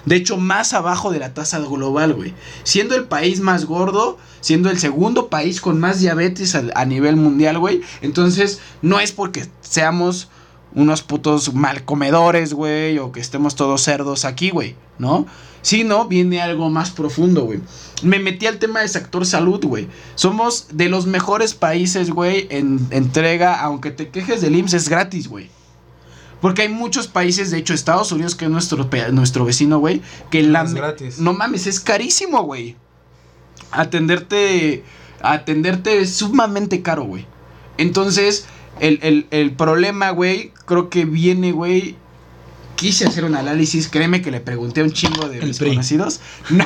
De hecho, más abajo de la tasa global, güey. Siendo el país más gordo, siendo el segundo país con más diabetes a, nivel mundial, güey. Entonces, no es porque seamos unos putos mal comedores, güey, o que estemos todos cerdos aquí, güey, ¿no? Sino viene algo más profundo, güey. Me metí al tema de sector salud, güey. Somos de los mejores países, güey, en entrega, aunque te quejes del IMSS, es gratis, güey. Porque hay muchos países, de hecho Estados Unidos, que es nuestro, nuestro vecino, güey, que la... Es gratis. No mames, es carísimo, güey. Atenderte... Atenderte es sumamente caro, güey. Entonces, el, el, el problema, güey, creo que viene, güey. Quise hacer un análisis, créeme que le pregunté a un chingo de El mis PRI. conocidos. No.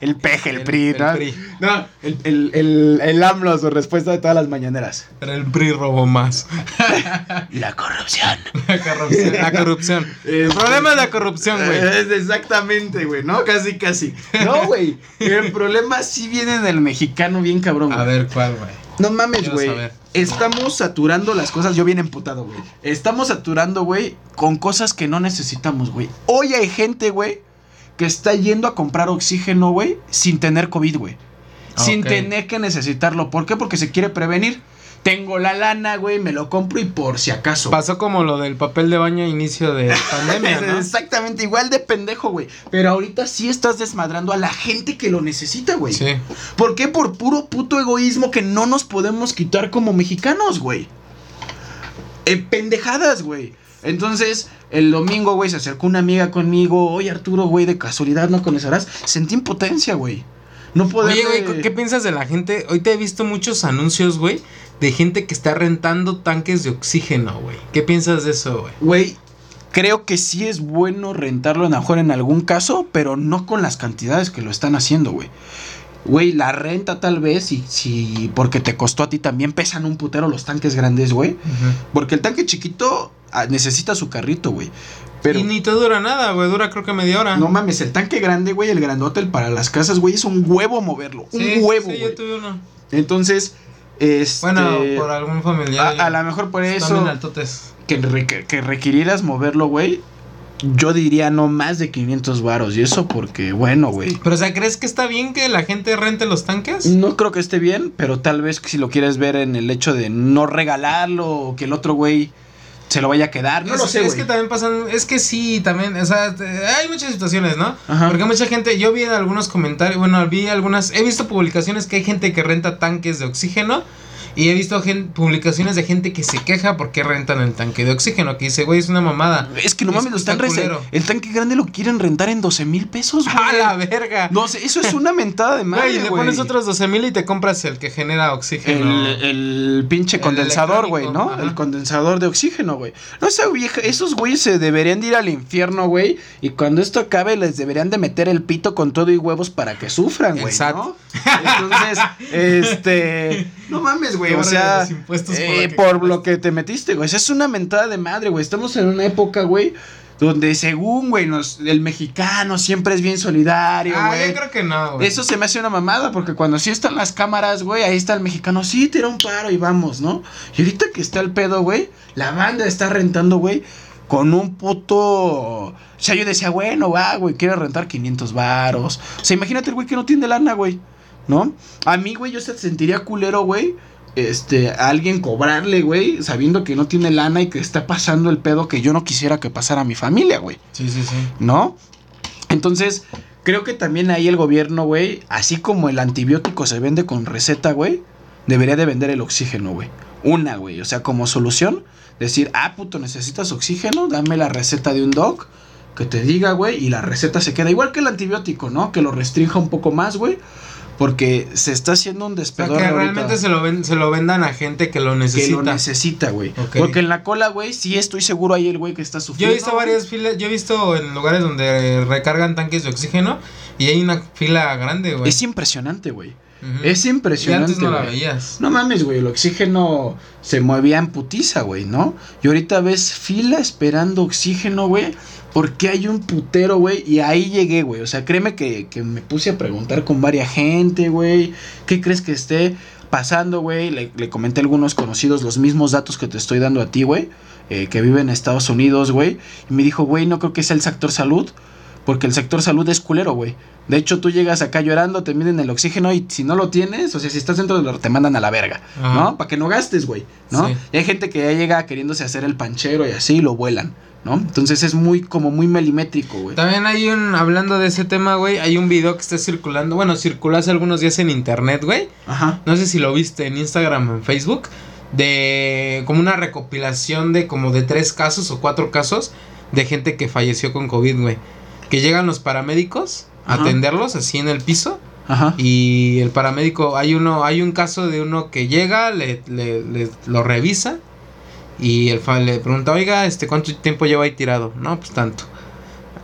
El peje, el, El- PRI, el ¿no? PRI. No, el, el, el, el AMLO, su respuesta de todas las mañaneras. Pero el PRI robó más. La corrupción. La corrupción. La corrupción. El problema es la corrupción, güey. Es exactamente, güey, ¿no? Casi, casi. No, güey. El problema sí viene del mexicano bien cabrón, A güey. ver, ¿cuál, güey? No mames, güey. Estamos saturando las cosas. Yo bien emputado, güey. Estamos saturando, güey, con cosas que no necesitamos, güey. Hoy hay gente, güey, que está yendo a comprar oxígeno, güey, sin tener COVID, güey. Sin tener que necesitarlo. ¿Por qué? Porque se quiere prevenir. Tengo la lana, güey, me lo compro y por si acaso. Pasó como lo del papel de baño a inicio de pandemia, ¿no? Exactamente, igual de pendejo, güey. Pero ahorita sí estás desmadrando a la gente que lo necesita, güey. Sí. ¿Por qué? Por puro puto egoísmo que no nos podemos quitar como mexicanos, güey. Eh, pendejadas, güey. Entonces, el domingo, güey, se acercó una amiga conmigo. Oye, Arturo, güey, de casualidad no conocerás. Sentí impotencia, güey. No poder. Oye, güey, ¿qué piensas de la gente? Hoy te he visto muchos anuncios, güey, de gente que está rentando tanques de oxígeno, güey. ¿Qué piensas de eso, güey? Güey, creo que sí es bueno rentarlo a lo mejor en algún caso, pero no con las cantidades que lo están haciendo, güey. Güey, la renta tal vez, y si porque te costó a ti también, pesan un putero los tanques grandes, güey. Porque el tanque chiquito necesita su carrito, güey. Pero Y ni te dura nada, güey. Dura creo que media hora. no mames, el tanque grande, güey, el grandote, el para las casas, güey, es un huevo moverlo. Sí, un huevo, Sí, güey. yo tuve uno. Entonces, este. Bueno, por algún familiar. a, a lo mejor por eso que, que requirieras moverlo, güey. Yo diría no más de 500 varos. Y eso porque, bueno, güey. Pero, o sea, ¿crees que está bien que la gente rente los tanques? No creo que esté bien, pero tal vez si lo quieres ver en el hecho de no regalarlo o que el otro güey se lo vaya a quedar. No es, lo sé, es que también pasan, es que sí, también, o sea, hay muchas situaciones, ¿no? Ajá. Porque mucha gente, yo vi en algunos comentarios, bueno, vi algunas, he visto publicaciones que hay gente que renta tanques de oxígeno y he visto publicaciones de gente que se queja porque rentan el tanque de oxígeno, que dice, güey, es una mamada. Es que no Es- mames, lo están culero. El tanque grande lo quieren rentar en 12 mil pesos, güey. ¡A la verga! No sé, eso es una mentada de madre, Güey, le güey. pones otros 12 mil y te compras el que genera oxígeno. El, el pinche El condensador, güey, ¿no? ajá. El condensador de oxígeno, güey. No, esa vieja, esos güeyes se deberían de ir al infierno, güey. Y cuando esto acabe, les deberían de meter el pito con todo y huevos para que sufran, güey. ¿no? Entonces, este. No mames, güey. O sea, por eh, lo que por lo que te metiste, güey. Esa es una mentada de madre, güey. Estamos en una época, güey. Donde según, güey, nos- el mexicano siempre es bien solidario, Ah, güey. yo creo que no, güey. Eso se me hace una mamada, porque cuando sí están las cámaras, güey, ahí está el mexicano, sí, tira un paro y vamos, ¿no? Y ahorita que está el pedo, güey, la banda está rentando, güey, con un puto... O sea, yo decía, bueno, va, güey, quiere rentar 500 varos. O sea, imagínate el güey que no tiene lana, güey, ¿no? A mí, güey, yo se sentiría culero, güey, este, a alguien cobrarle, güey, sabiendo que no tiene lana y que está pasando el pedo que yo no quisiera que pasara a mi familia, güey. Sí, sí, sí. ¿no? Entonces, creo que también ahí el gobierno, güey, así como el antibiótico se vende con receta, güey, debería de vender el oxígeno, güey. Una, güey, o sea, como solución, decir, ah, puto, necesitas oxígeno, dame la receta de un doc que te diga, güey, y la receta se queda igual que el antibiótico, ¿no? Que lo restrinja un poco más, güey, porque se está haciendo un O sea, que ahorita realmente se lo, ven, se lo vendan a gente que lo que necesita. lo necesita, güey. Porque en la cola, güey, sí estoy seguro ahí el güey que está Yo sufriendo. he visto varias filas, yo he visto en lugares donde recargan tanques de oxígeno y hay una fila grande, güey. Es impresionante, güey. Es Y impresionante. antes no la veías. No mames, güey, el oxígeno se movía en putiza, güey, ¿no? Y ahorita ves fila esperando oxígeno, güey, porque hay un putero, güey, y ahí llegué, güey. O sea, créeme que, que me puse a preguntar con varias gente, güey, ¿qué crees que esté? pasando, güey, le, le comenté a algunos conocidos los mismos datos que te estoy dando a ti, güey, eh, que vive en Estados Unidos, güey. Y me dijo, güey, no creo que sea el sector salud, porque el sector salud es culero, güey. De hecho, tú llegas acá llorando, te miden el oxígeno y si no lo tienes, o sea, si estás dentro de lo, te mandan a la verga, Ajá. ¿no? Para que no gastes, güey, ¿no? Sí. Y hay gente que ya llega queriéndose hacer el panchero y así y lo vuelan, ¿no? Entonces es muy, como muy milimétrico, güey. También hay un, hablando de ese tema, güey, hay un video que está circulando, bueno, circuló hace algunos días en internet, güey. Ajá. No sé si lo viste en Instagram o en Facebook. De como una recopilación de como de tres casos o cuatro casos de gente que falleció con COVID, güey. Que llegan los paramédicos a Ajá. atenderlos así en el piso. Ajá. Y el paramédico, hay uno, hay un caso de uno que llega, le, le- le- lo revisa. Y el fa- le pregunta, oiga, este, ¿cuánto tiempo lleva ahí tirado? No, pues tanto.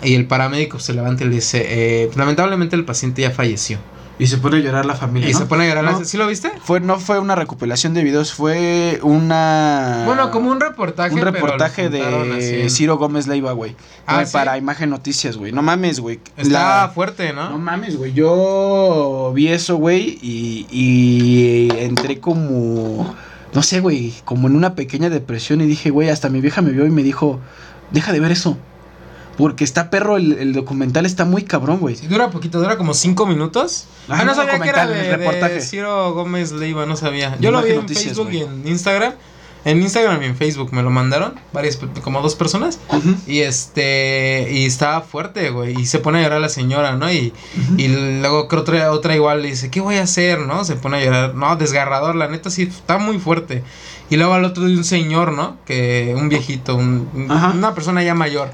Y el paramédico se levanta y le dice, eh, lamentablemente el paciente ya falleció. Y se pone a llorar la familia. Y ¿no? se pone a llorar. No. ¿Sí lo viste? Fue, no fue una recopilación de videos, fue una. Bueno, como un reportaje. Un reportaje así de Ciro Gómez Leiva, güey. Ah, ¿sí? Para Imagen Noticias, güey. No mames, güey. Está La- fuerte, ¿no? No mames, güey. Yo vi eso, güey, y, y entré como. No sé, güey. Como en una pequeña depresión y dije, güey, hasta mi vieja me vio y me dijo, deja de ver eso. Porque está perro, el, el documental está muy cabrón, güey. Sí, dura poquito, dura como cinco minutos. Ah, no no sabía que era de, reportaje. de Ciro Gómez Leiva, no sabía. Yo lo vi en Noticias, Facebook y en Instagram. En Instagram y en Facebook me lo mandaron, varias, como dos personas. Y este, y estaba fuerte, güey. Y se pone a llorar la señora, ¿no? Y, y luego creo otra, otra igual le dice, ¿qué voy a hacer, no? Se pone a llorar. No, desgarrador, la neta sí, está muy fuerte. Y luego al otro de un señor, ¿no? Que un viejito, un- una persona ya mayor.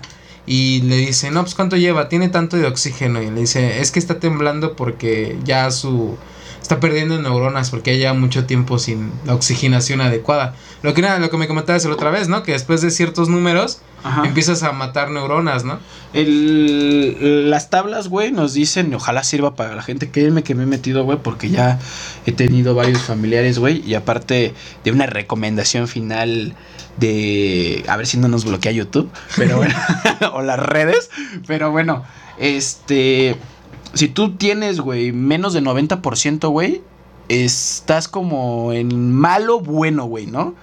Y le dice, no, pues ¿cuánto lleva? Tiene tanto de oxígeno. Y le dice, es que está temblando porque ya su... Está perdiendo neuronas porque lleva mucho tiempo sin la oxigenación adecuada. Lo que, era- lo que me comentabas la otra vez, ¿no? Que después de ciertos números Ajá. empiezas a matar neuronas, ¿no? El, las tablas, güey, nos dicen, ojalá sirva para la gente. Créeme que me he metido, güey, porque ya he tenido varios familiares, güey. Y aparte de una recomendación final de. A ver si no nos bloquea YouTube. Pero bueno. o las redes. Pero bueno, este. Si tú tienes, güey, menos del 90%, güey, estás como en malo bueno, güey, ¿no?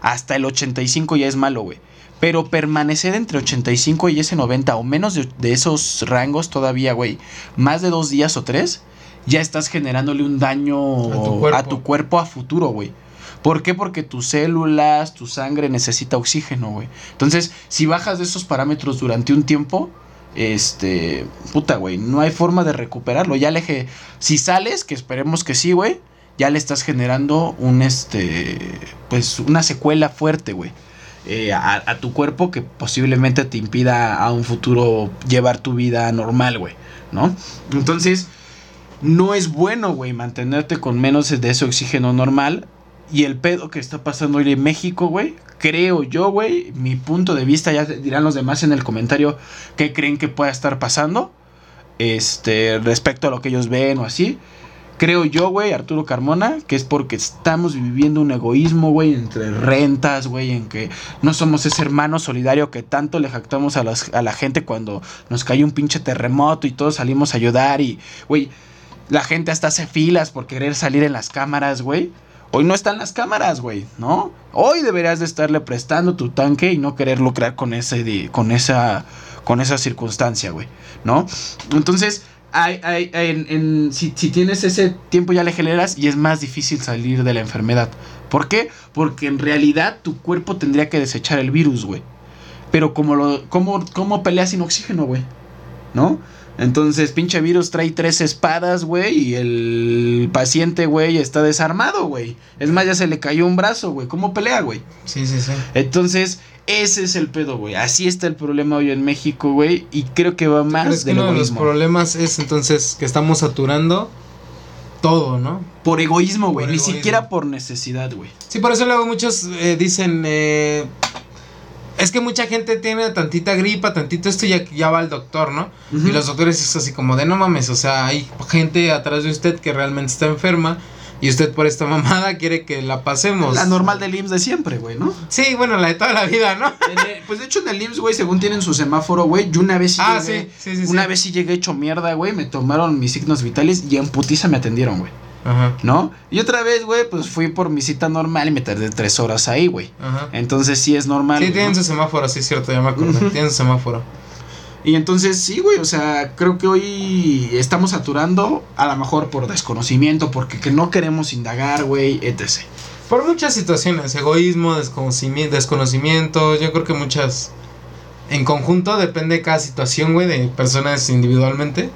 Hasta el 85 ya es malo, güey. Pero permanecer entre 85 y ese 90 o menos de, de esos rangos todavía, güey, más de dos días o tres, ya estás generándole un daño A tu cuerpo. a tu cuerpo a futuro, güey. ¿Por qué? Porque tus células, tu sangre necesita oxígeno, güey. Entonces, si bajas de esos parámetros durante un tiempo, este, puta, güey, no hay forma de recuperarlo. Ya le, si sales, que esperemos que sí, güey, ya le estás generando un, este, pues, una secuela fuerte, güey. eh, a, a tu cuerpo que posiblemente te impida a un futuro llevar tu vida normal, güey, ¿no? Entonces, no es bueno, güey, mantenerte con menos de ese oxígeno normal. Y el pedo que está pasando hoy en México, güey, creo yo, güey, mi punto de vista, ya dirán los demás en el comentario qué creen que pueda estar pasando, este, respecto a lo que ellos ven o así. Creo yo, güey, Arturo Carmona, que es porque estamos viviendo un egoísmo, güey, entre rentas, güey, en que no somos ese hermano solidario que tanto le jactamos a, a la gente cuando nos cae un pinche terremoto y todos salimos a ayudar y, güey, la gente hasta hace filas por querer salir en las cámaras, güey. Hoy no están las cámaras, güey, ¿no? Hoy deberías de estarle prestando tu tanque y no querer lucrar con ese con esa con esa circunstancia, güey, ¿no? Entonces, hay, hay- en- en- si, si tienes ese tiempo ya le generas y es más difícil salir de la enfermedad. ¿Por qué? Porque en realidad tu cuerpo tendría que desechar el virus, güey. Pero como lo, ¿cómo, cómo peleas sin oxígeno, güey? ¿No? Entonces, pinche virus trae tres espadas, güey, y el paciente, güey, está desarmado, güey. Es más, ya se le cayó un brazo, güey. ¿Cómo pelea, güey? Sí, sí, sí. Entonces, ese es el pedo, güey. Así está el problema hoy en México, güey. Y creo que va ¿Crees más que del uno de los problemas es entonces que estamos saturando todo, ¿no? Por egoísmo, güey. Ni egoísmo. siquiera por necesidad, güey. Sí, por eso luego muchos eh, dicen, eh, es que mucha gente tiene tantita gripa, tantito esto y ya, ya va al doctor, ¿no? Y los doctores es así como de no mames, o sea, hay gente atrás de usted que realmente está enferma y usted por esta mamada quiere que la pasemos. La normal del IMSS de siempre, güey, ¿no? Sí, bueno, la de toda la vida, ¿no? El- pues de hecho en el IMSS, güey, según tienen su semáforo, güey, yo una vez sí Ah, llegué- sí, sí. sí. Una vez sí llegué hecho mierda, güey, me tomaron mis signos vitales y en putiza me atendieron, güey. Ajá. ¿no? Y otra vez, güey, pues fui por mi cita normal y me tardé tres horas ahí, güey. Entonces sí es normal. Sí, tienen ¿no? su semáforo, sí, es cierto, ya me acordé. Tienen su semáforo. Y entonces sí, güey, o sea, creo que hoy estamos saturando, a lo mejor por desconocimiento, porque que no queremos indagar, güey, etc. Por muchas situaciones, egoísmo, desconocimi- desconocimiento, yo creo que muchas. En conjunto, depende de cada situación, güey, de personas individualmente.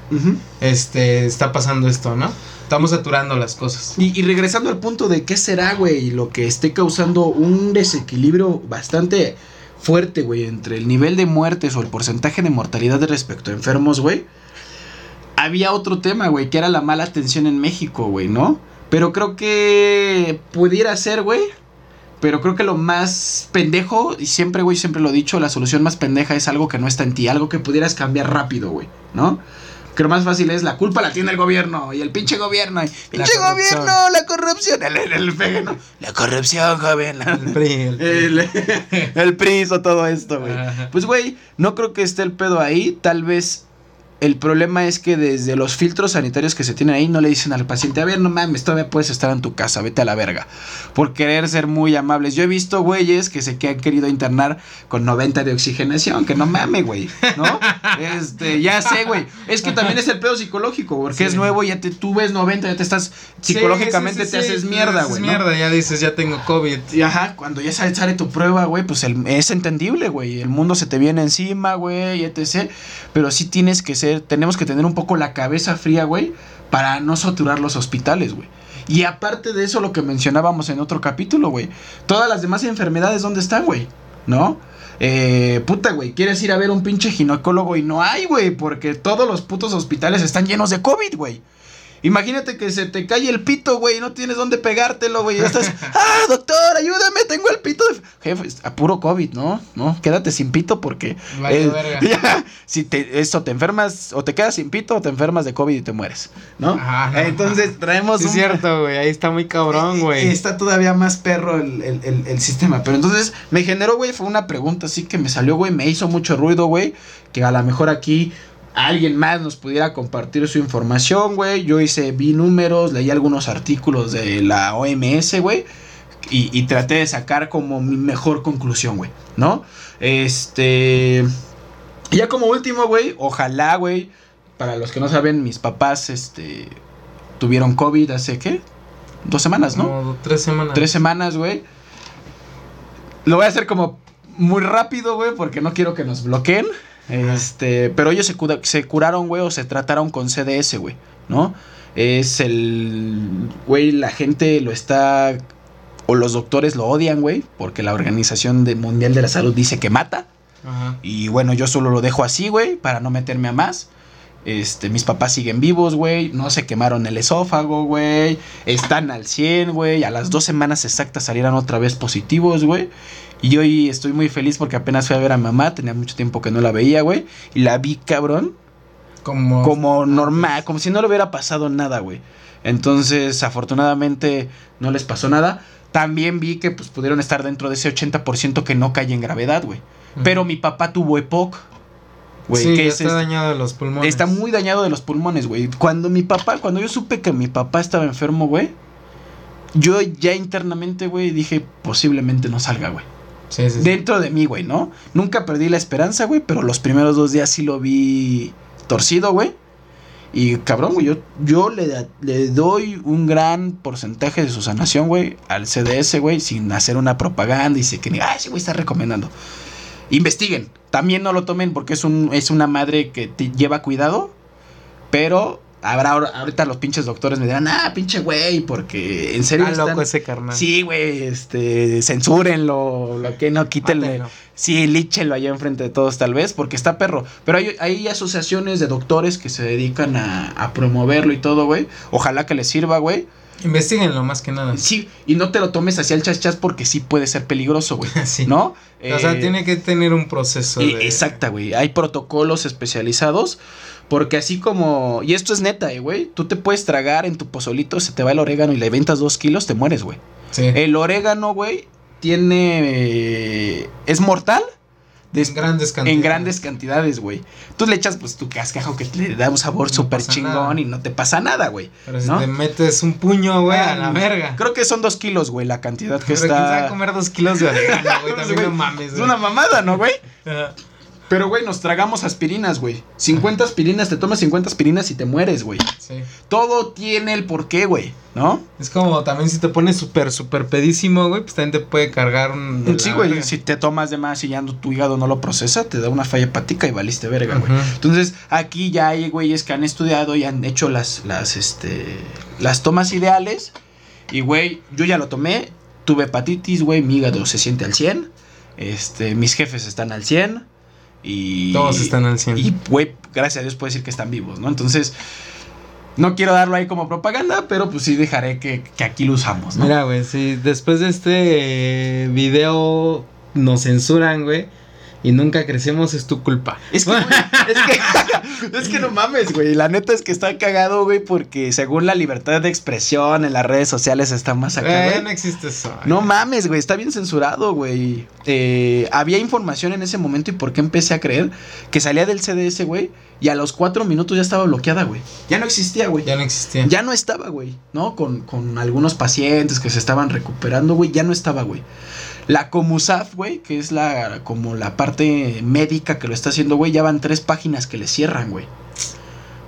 Este, está pasando esto, ¿no? Estamos saturando las cosas. Y, y regresando al punto de qué será, güey, lo que esté causando un desequilibrio bastante fuerte, güey, entre el nivel de muertes o el porcentaje de mortalidad respecto a enfermos, güey. Había otro tema, güey, que era la mala atención en México, güey, ¿no? Pero creo que pudiera ser, güey. Pero creo que lo más pendejo, y siempre, güey, siempre lo he dicho, la solución más pendeja es algo que no está en ti, algo que pudieras cambiar rápido, güey, ¿no? Que lo más fácil es la culpa la tiene el gobierno y el pinche gobierno. Y, pinche corrupción. gobierno, la corrupción. El, el, ¿no? La corrupción, joven. El PRI, el- El, PRI hizo todo esto, güey. Pues, güey, no creo que esté el pedo ahí. Tal vez el problema es que desde los filtros sanitarios que se tienen ahí no le dicen al paciente, a ver, no mames, todavía puedes estar en tu casa, vete a la verga. Por querer ser muy amables. Yo he visto güeyes que se que han querido internar con 90 de oxigenación, que no mames, güey, ¿no? Este, ya sé, güey. Es que también es el pedo psicológico, porque Sí. es nuevo, ya te, tú ves 90, ya te estás, psicológicamente Sí, sí, te haces mierda, güey. ¿no? mierda, ya dices, ya tengo COVID. Y ajá, cuando ya sale, sale tu prueba, güey, pues el- es entendible, güey. El mundo se te viene encima, güey, etc. Pero sí tienes que ser, tenemos que tener un poco la cabeza fría, güey, para no saturar los hospitales, güey. Y aparte de eso, lo que mencionábamos en otro capítulo, güey. Todas las demás enfermedades, ¿dónde están, güey? ¿No? Eh, puta, güey, quieres ir a ver un pinche ginecólogo y no hay, güey, porque todos los putos hospitales están llenos de COVID, güey. Imagínate que se te cae el pito, güey, no tienes dónde pegártelo, güey. Ya estás, ah, doctor, ayúdame, tengo el pito de... Jefe, a puro COVID, ¿no? No, quédate sin pito porque... Vale, eh, verga. ya, si te, esto te enfermas, o te quedas sin pito, o te enfermas de COVID y te mueres, ¿no? Ajá. Entonces traemos Sí, es cierto, güey, ahí está muy cabrón, güey. Está todavía más perro el, el- el- el sistema. Pero entonces me generó, güey, fue una pregunta así que me salió, güey, me hizo mucho ruido, güey. Que a lo mejor aquí alguien más nos pudiera compartir su información, güey. Yo hice, vi números, leí algunos artículos de la OMS, güey. Y, y traté de sacar como mi mejor conclusión, güey, ¿no? Este... y Ya como último, güey, ojalá, güey. Para los que no saben, mis papás, este... Tuvieron COVID hace, ¿qué? Dos semanas, ¿no? Como tres semanas. Tres semanas, güey. Lo voy a hacer como muy rápido, güey, porque no quiero que nos bloqueen. Este, pero ellos se, cura- se curaron, güey, o se trataron con CDS, güey, ¿no? Es el, güey, la gente lo está, o los doctores lo odian, güey, porque la Organización de- Mundial de la Salud dice que mata. Ajá. Y bueno, yo solo lo dejo así, güey, para no meterme a más. Este, mis papás siguen vivos, güey. No se quemaron el esófago, güey. Están al 100, güey. A las dos semanas exactas salieron otra vez positivos, güey. Y hoy estoy muy feliz porque apenas fui a ver a mamá. Tenía mucho tiempo que no la veía, güey. Y la vi, cabrón. Como. Como normal, como si no le hubiera pasado nada, güey. Entonces, afortunadamente, no les pasó nada. También vi que pues pudieron estar dentro de ese 80% que no cae en gravedad, güey. Pero mi papá tuvo EPOC. Güey, sí, que es está dañado de los pulmones. Está muy dañado de los pulmones, güey. Cuando mi papá, cuando yo supe que mi papá estaba enfermo, güey, yo ya internamente, güey, dije, posiblemente no salga, güey. Dentro de mí, güey, ¿no? Nunca perdí la esperanza, güey, pero los primeros dos días sí lo vi torcido, güey. Y cabrón, güey, yo, yo le, le doy un gran porcentaje de su sanación, güey, al CDS, güey, sin hacer una propaganda y sé que ni, ay, ese güey está recomendando. Investiguen, también no lo tomen porque es, un, es una madre que te lleva cuidado, pero habrá ahor- ahorita los pinches doctores me dirán, ah, pinche güey, porque en serio Está están- loco ese carnal. Sí, güey, este, censúrenlo, lo que no, quítenle. Mátenlo. Sí, líchenlo allá enfrente de todos tal vez, porque está perro. Pero hay, hay asociaciones de doctores que se dedican a, a promoverlo y todo, güey. Ojalá que les sirva, güey. Investíguenlo más que nada. Sí, y no te lo tomes hacia el chas chas porque sí puede ser peligroso, güey. Sí. ¿No? O sea, Eh, tiene que tener un proceso de. Exacta, güey. Hay protocolos especializados. Porque así como. Y esto es neta, eh, güey. Tú te puedes tragar en tu pozolito, se te va el orégano y le ventas dos kilos, te mueres, güey. Sí. El orégano, güey, tiene. Es mortal, des- En grandes cantidades. en grandes cantidades, güey. Tú le echas pues tu cascajo que le da un sabor No súper chingón nada. y no te pasa nada, güey. Pero si ¿no? te metes un puño, güey, a la verga. Creo que son dos kilos, güey, la cantidad que Pero ¿quién se va a está. comer dos kilos de orégano, güey? También no mames, Es güey. una mamada, ¿no, güey? Pero, güey, nos tragamos aspirinas, güey. 50 aspirinas, te tomas 50 aspirinas y te mueres, güey. Sí. Todo tiene el porqué, güey, ¿no? Es como también si te pones súper, súper pedísimo, güey, pues también te puede cargar un. Sí, güey, si te tomas de más y ya tu hígado no lo procesa, te da una falla hepática y valiste verga, güey. Entonces, aquí ya hay güeyes que han estudiado y han hecho las, las, este, las tomas ideales. Y, güey, yo ya lo tomé, tuve hepatitis, güey, mi hígado se siente al 100. Este, mis jefes están al 100. Y... Todos están al 100. Y, güey, gracias a Dios puedo decir que están vivos, ¿no? Entonces, no quiero darlo ahí como propaganda, pero pues sí dejaré que, que aquí lo usamos, ¿no? Mira, güey, si después de este eh, video nos censuran, güey, y nunca crecemos, es tu culpa. Es que, güey, es que, es que no mames, güey. La neta es que está cagado, güey, porque según la libertad de expresión en las redes sociales está más acá, Eh, no existe eso. No mames, güey, está bien censurado, güey. Eh, había información en ese momento y por qué empecé a creer que salía del CDS, güey, y a los cuatro minutos ya estaba bloqueada, güey. Ya no existía, güey. Ya no existía. Ya no estaba, güey, ¿no? Con, con algunos pacientes que se estaban recuperando, güey, ya no estaba, güey. La Comusaf, güey, que es la como la parte médica que lo está haciendo, güey, ya van tres páginas que le cierran, güey.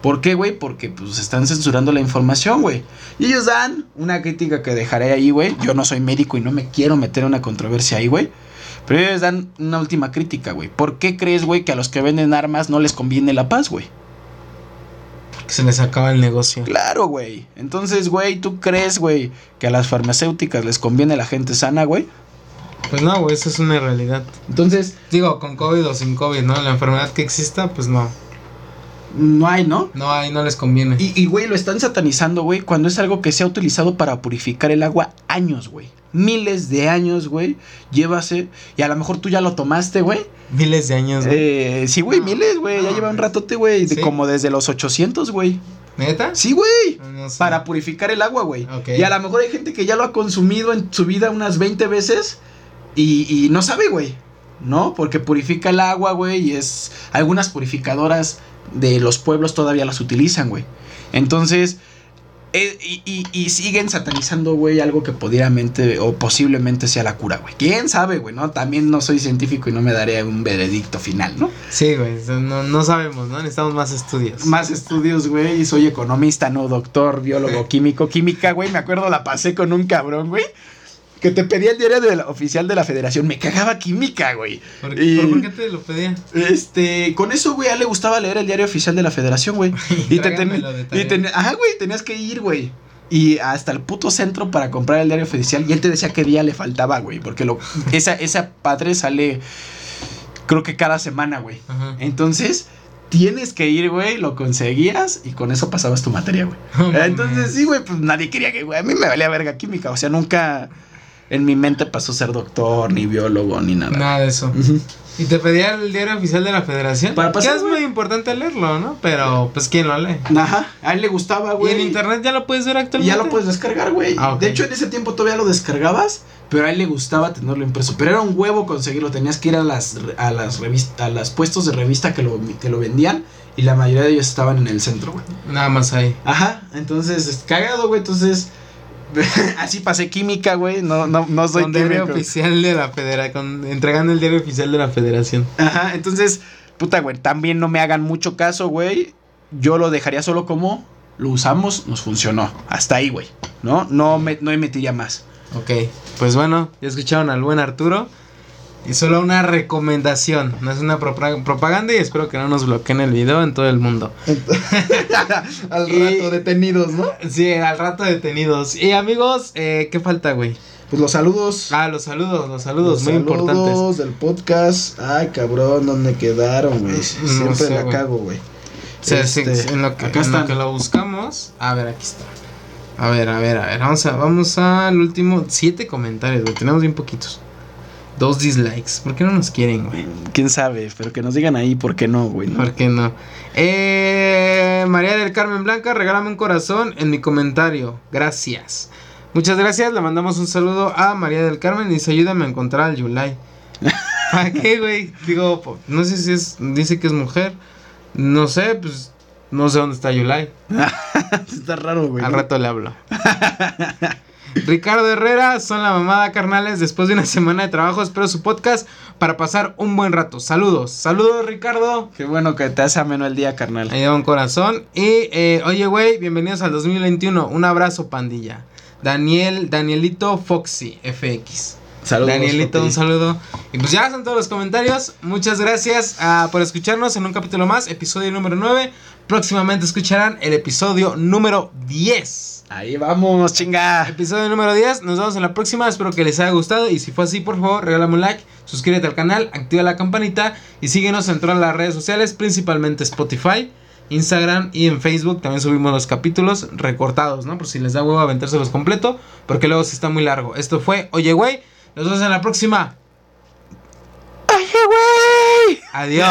¿Por qué, güey? Porque pues están censurando la información, güey. Y ellos dan una crítica que dejaré ahí, güey. Yo no soy médico y no me quiero meter en una controversia ahí, güey. Pero ellos dan una última crítica, güey. ¿Por qué crees, güey, que a los que venden armas no les conviene la paz, güey? Que se les acaba el negocio. Claro, güey. Entonces, güey, ¿tú crees, güey, que a las farmacéuticas les conviene la gente sana, güey? Pues no, güey, eso es una realidad. Entonces, Digo, con COVID o sin COVID, ¿no? La enfermedad que exista, pues no. no hay, ¿no? No, ahí no les conviene. Y, y, güey, lo están satanizando, güey, cuando es algo que se ha utilizado para purificar el agua años, güey. Miles de años, güey. Llévase. Y a lo mejor tú ya lo tomaste, güey. Miles de años, güey. Eh, sí, güey, No, miles, güey. Ya lleva un ratote, güey. Como desde los 800, güey. ¿Neta? Sí, güey. No sé. Para purificar el agua, güey. Ok. Y a lo mejor hay gente que ya lo ha consumido en su vida unas 20 veces y, y no sabe, güey. ¿No? Porque purifica el agua, güey. Y es. Algunas purificadoras de los pueblos todavía las utilizan, güey. Entonces. eh, y, y- y siguen satanizando, güey, algo que posiblemente o posiblemente sea la cura, güey. ¿Quién sabe, güey? ¿No? También no soy científico y no me daré un veredicto final, ¿no? Sí, güey. No, no sabemos, ¿no? Necesitamos más estudios. Más estudios, güey. Soy economista, no doctor, biólogo, químico, química, güey. Me acuerdo, la pasé con un cabrón, güey. Que te pedía el diario oficial de la federación. Me cagaba química, güey. ¿Por, Y- ¿por- por qué te lo pedía? Este, con eso, güey, a él le gustaba leer el diario oficial de la federación, güey. Y te ten- Tráigamelo de y tarea. ten- Ajá, güey, tenías que ir, güey. Y hasta el puto centro para comprar el diario oficial. Y él te decía qué día le faltaba, güey. Porque lo, esa, esa padre sale, creo que cada semana, güey. Ajá. Entonces, tienes que ir, güey, lo conseguías y con eso pasabas tu materia, güey. Entonces, sí, güey, pues nadie quería que, güey, a mí me valía verga química. O sea, nunca en mi mente pasó ser doctor, ni biólogo, ni nada. Nada de eso. ¿Y te pedía el diario oficial de la federación? Para pasar, Que es muy importante leerlo, ¿no? Pero, pues, ¿quién lo lee? Ajá, a él le gustaba, Y güey. en internet ya lo puedes ver Y actualmente. ya lo puedes descargar, güey. Ah, ok. De hecho, en ese tiempo todavía lo descargabas, pero a él le gustaba tenerlo impreso. Pero era un huevo conseguirlo. Tenías que ir a las, a las revistas, a los puestos de revista que lo, que lo vendían. Y la mayoría de ellos estaban en el centro, güey. Nada más ahí. Ajá, entonces, es cagado, güey. Entonces, así pasé química, güey. No, no, no soy Con diario químico. oficial de la federación. Entregando el diario oficial de la federación. Ajá, entonces, puta, güey. También no me hagan mucho caso, güey. Yo lo dejaría solo como lo usamos, nos funcionó. Hasta ahí, güey. ¿No? No, me, no metiría más. Ok. Pues bueno, ya escucharon al buen Arturo. Y solo una recomendación. No es una propa- propaganda y espero que no nos bloqueen el video en todo el mundo. Al Y- rato detenidos, ¿no? Sí, al rato detenidos. Y amigos, eh, ¿qué falta, güey? Pues los saludos. Ah, los saludos, los saludos, Los muy importantes. saludos del podcast. Ay, cabrón, ¿dónde quedaron, güey? No Siempre sé, la cago, güey. O sea, sí, Este, en lo que, acá en lo están. que lo buscamos. A ver, aquí está. A ver, a ver, a ver. Vamos, a, vamos al último. Siete comentarios, güey. Tenemos bien poquitos. Dos dislikes. ¿Por qué no nos quieren, güey? Quién sabe, pero que nos digan ahí por qué no, güey. ¿no? ¿Por qué no? Eh, María del Carmen Blanca, regálame un corazón en mi comentario. Gracias. Muchas gracias. Le mandamos un saludo a María del Carmen y dice: Ayúdame a encontrar al Yulai. ¿Para qué, güey? Digo, no sé si es. Dice que es mujer. No sé, pues. No sé dónde está Yulai. Está raro, güey. Al rato le hablo. Ricardo Herrera, son la mamada, carnales. Después de una semana de trabajo, espero su podcast para pasar un buen rato. Saludos, saludos, Ricardo. Qué bueno que te hace ameno el día, carnal. Ahí un corazón. Y, eh, oye, güey, bienvenidos al 2021. Un abrazo, pandilla. Daniel, Danielito Foxy, FX. Saludos. Danielito, un saludo. Y pues ya son todos los comentarios. Muchas gracias ah, por escucharnos en un capítulo más, episodio número 9. Próximamente escucharán el episodio número 10. Ahí vamos, chinga. Episodio número 10. Nos vemos en la próxima. Espero que les haya gustado. Y si fue así, por favor, regálame un like, suscríbete al canal, activa la campanita y síguenos en todas las redes sociales, principalmente Spotify. Instagram y en Facebook también subimos los capítulos recortados, ¿no? Por si les da huevo aventárselos completo, porque luego se está muy largo. Esto fue Oye, güey. Nos vemos en la próxima. Oye, güey. Adiós.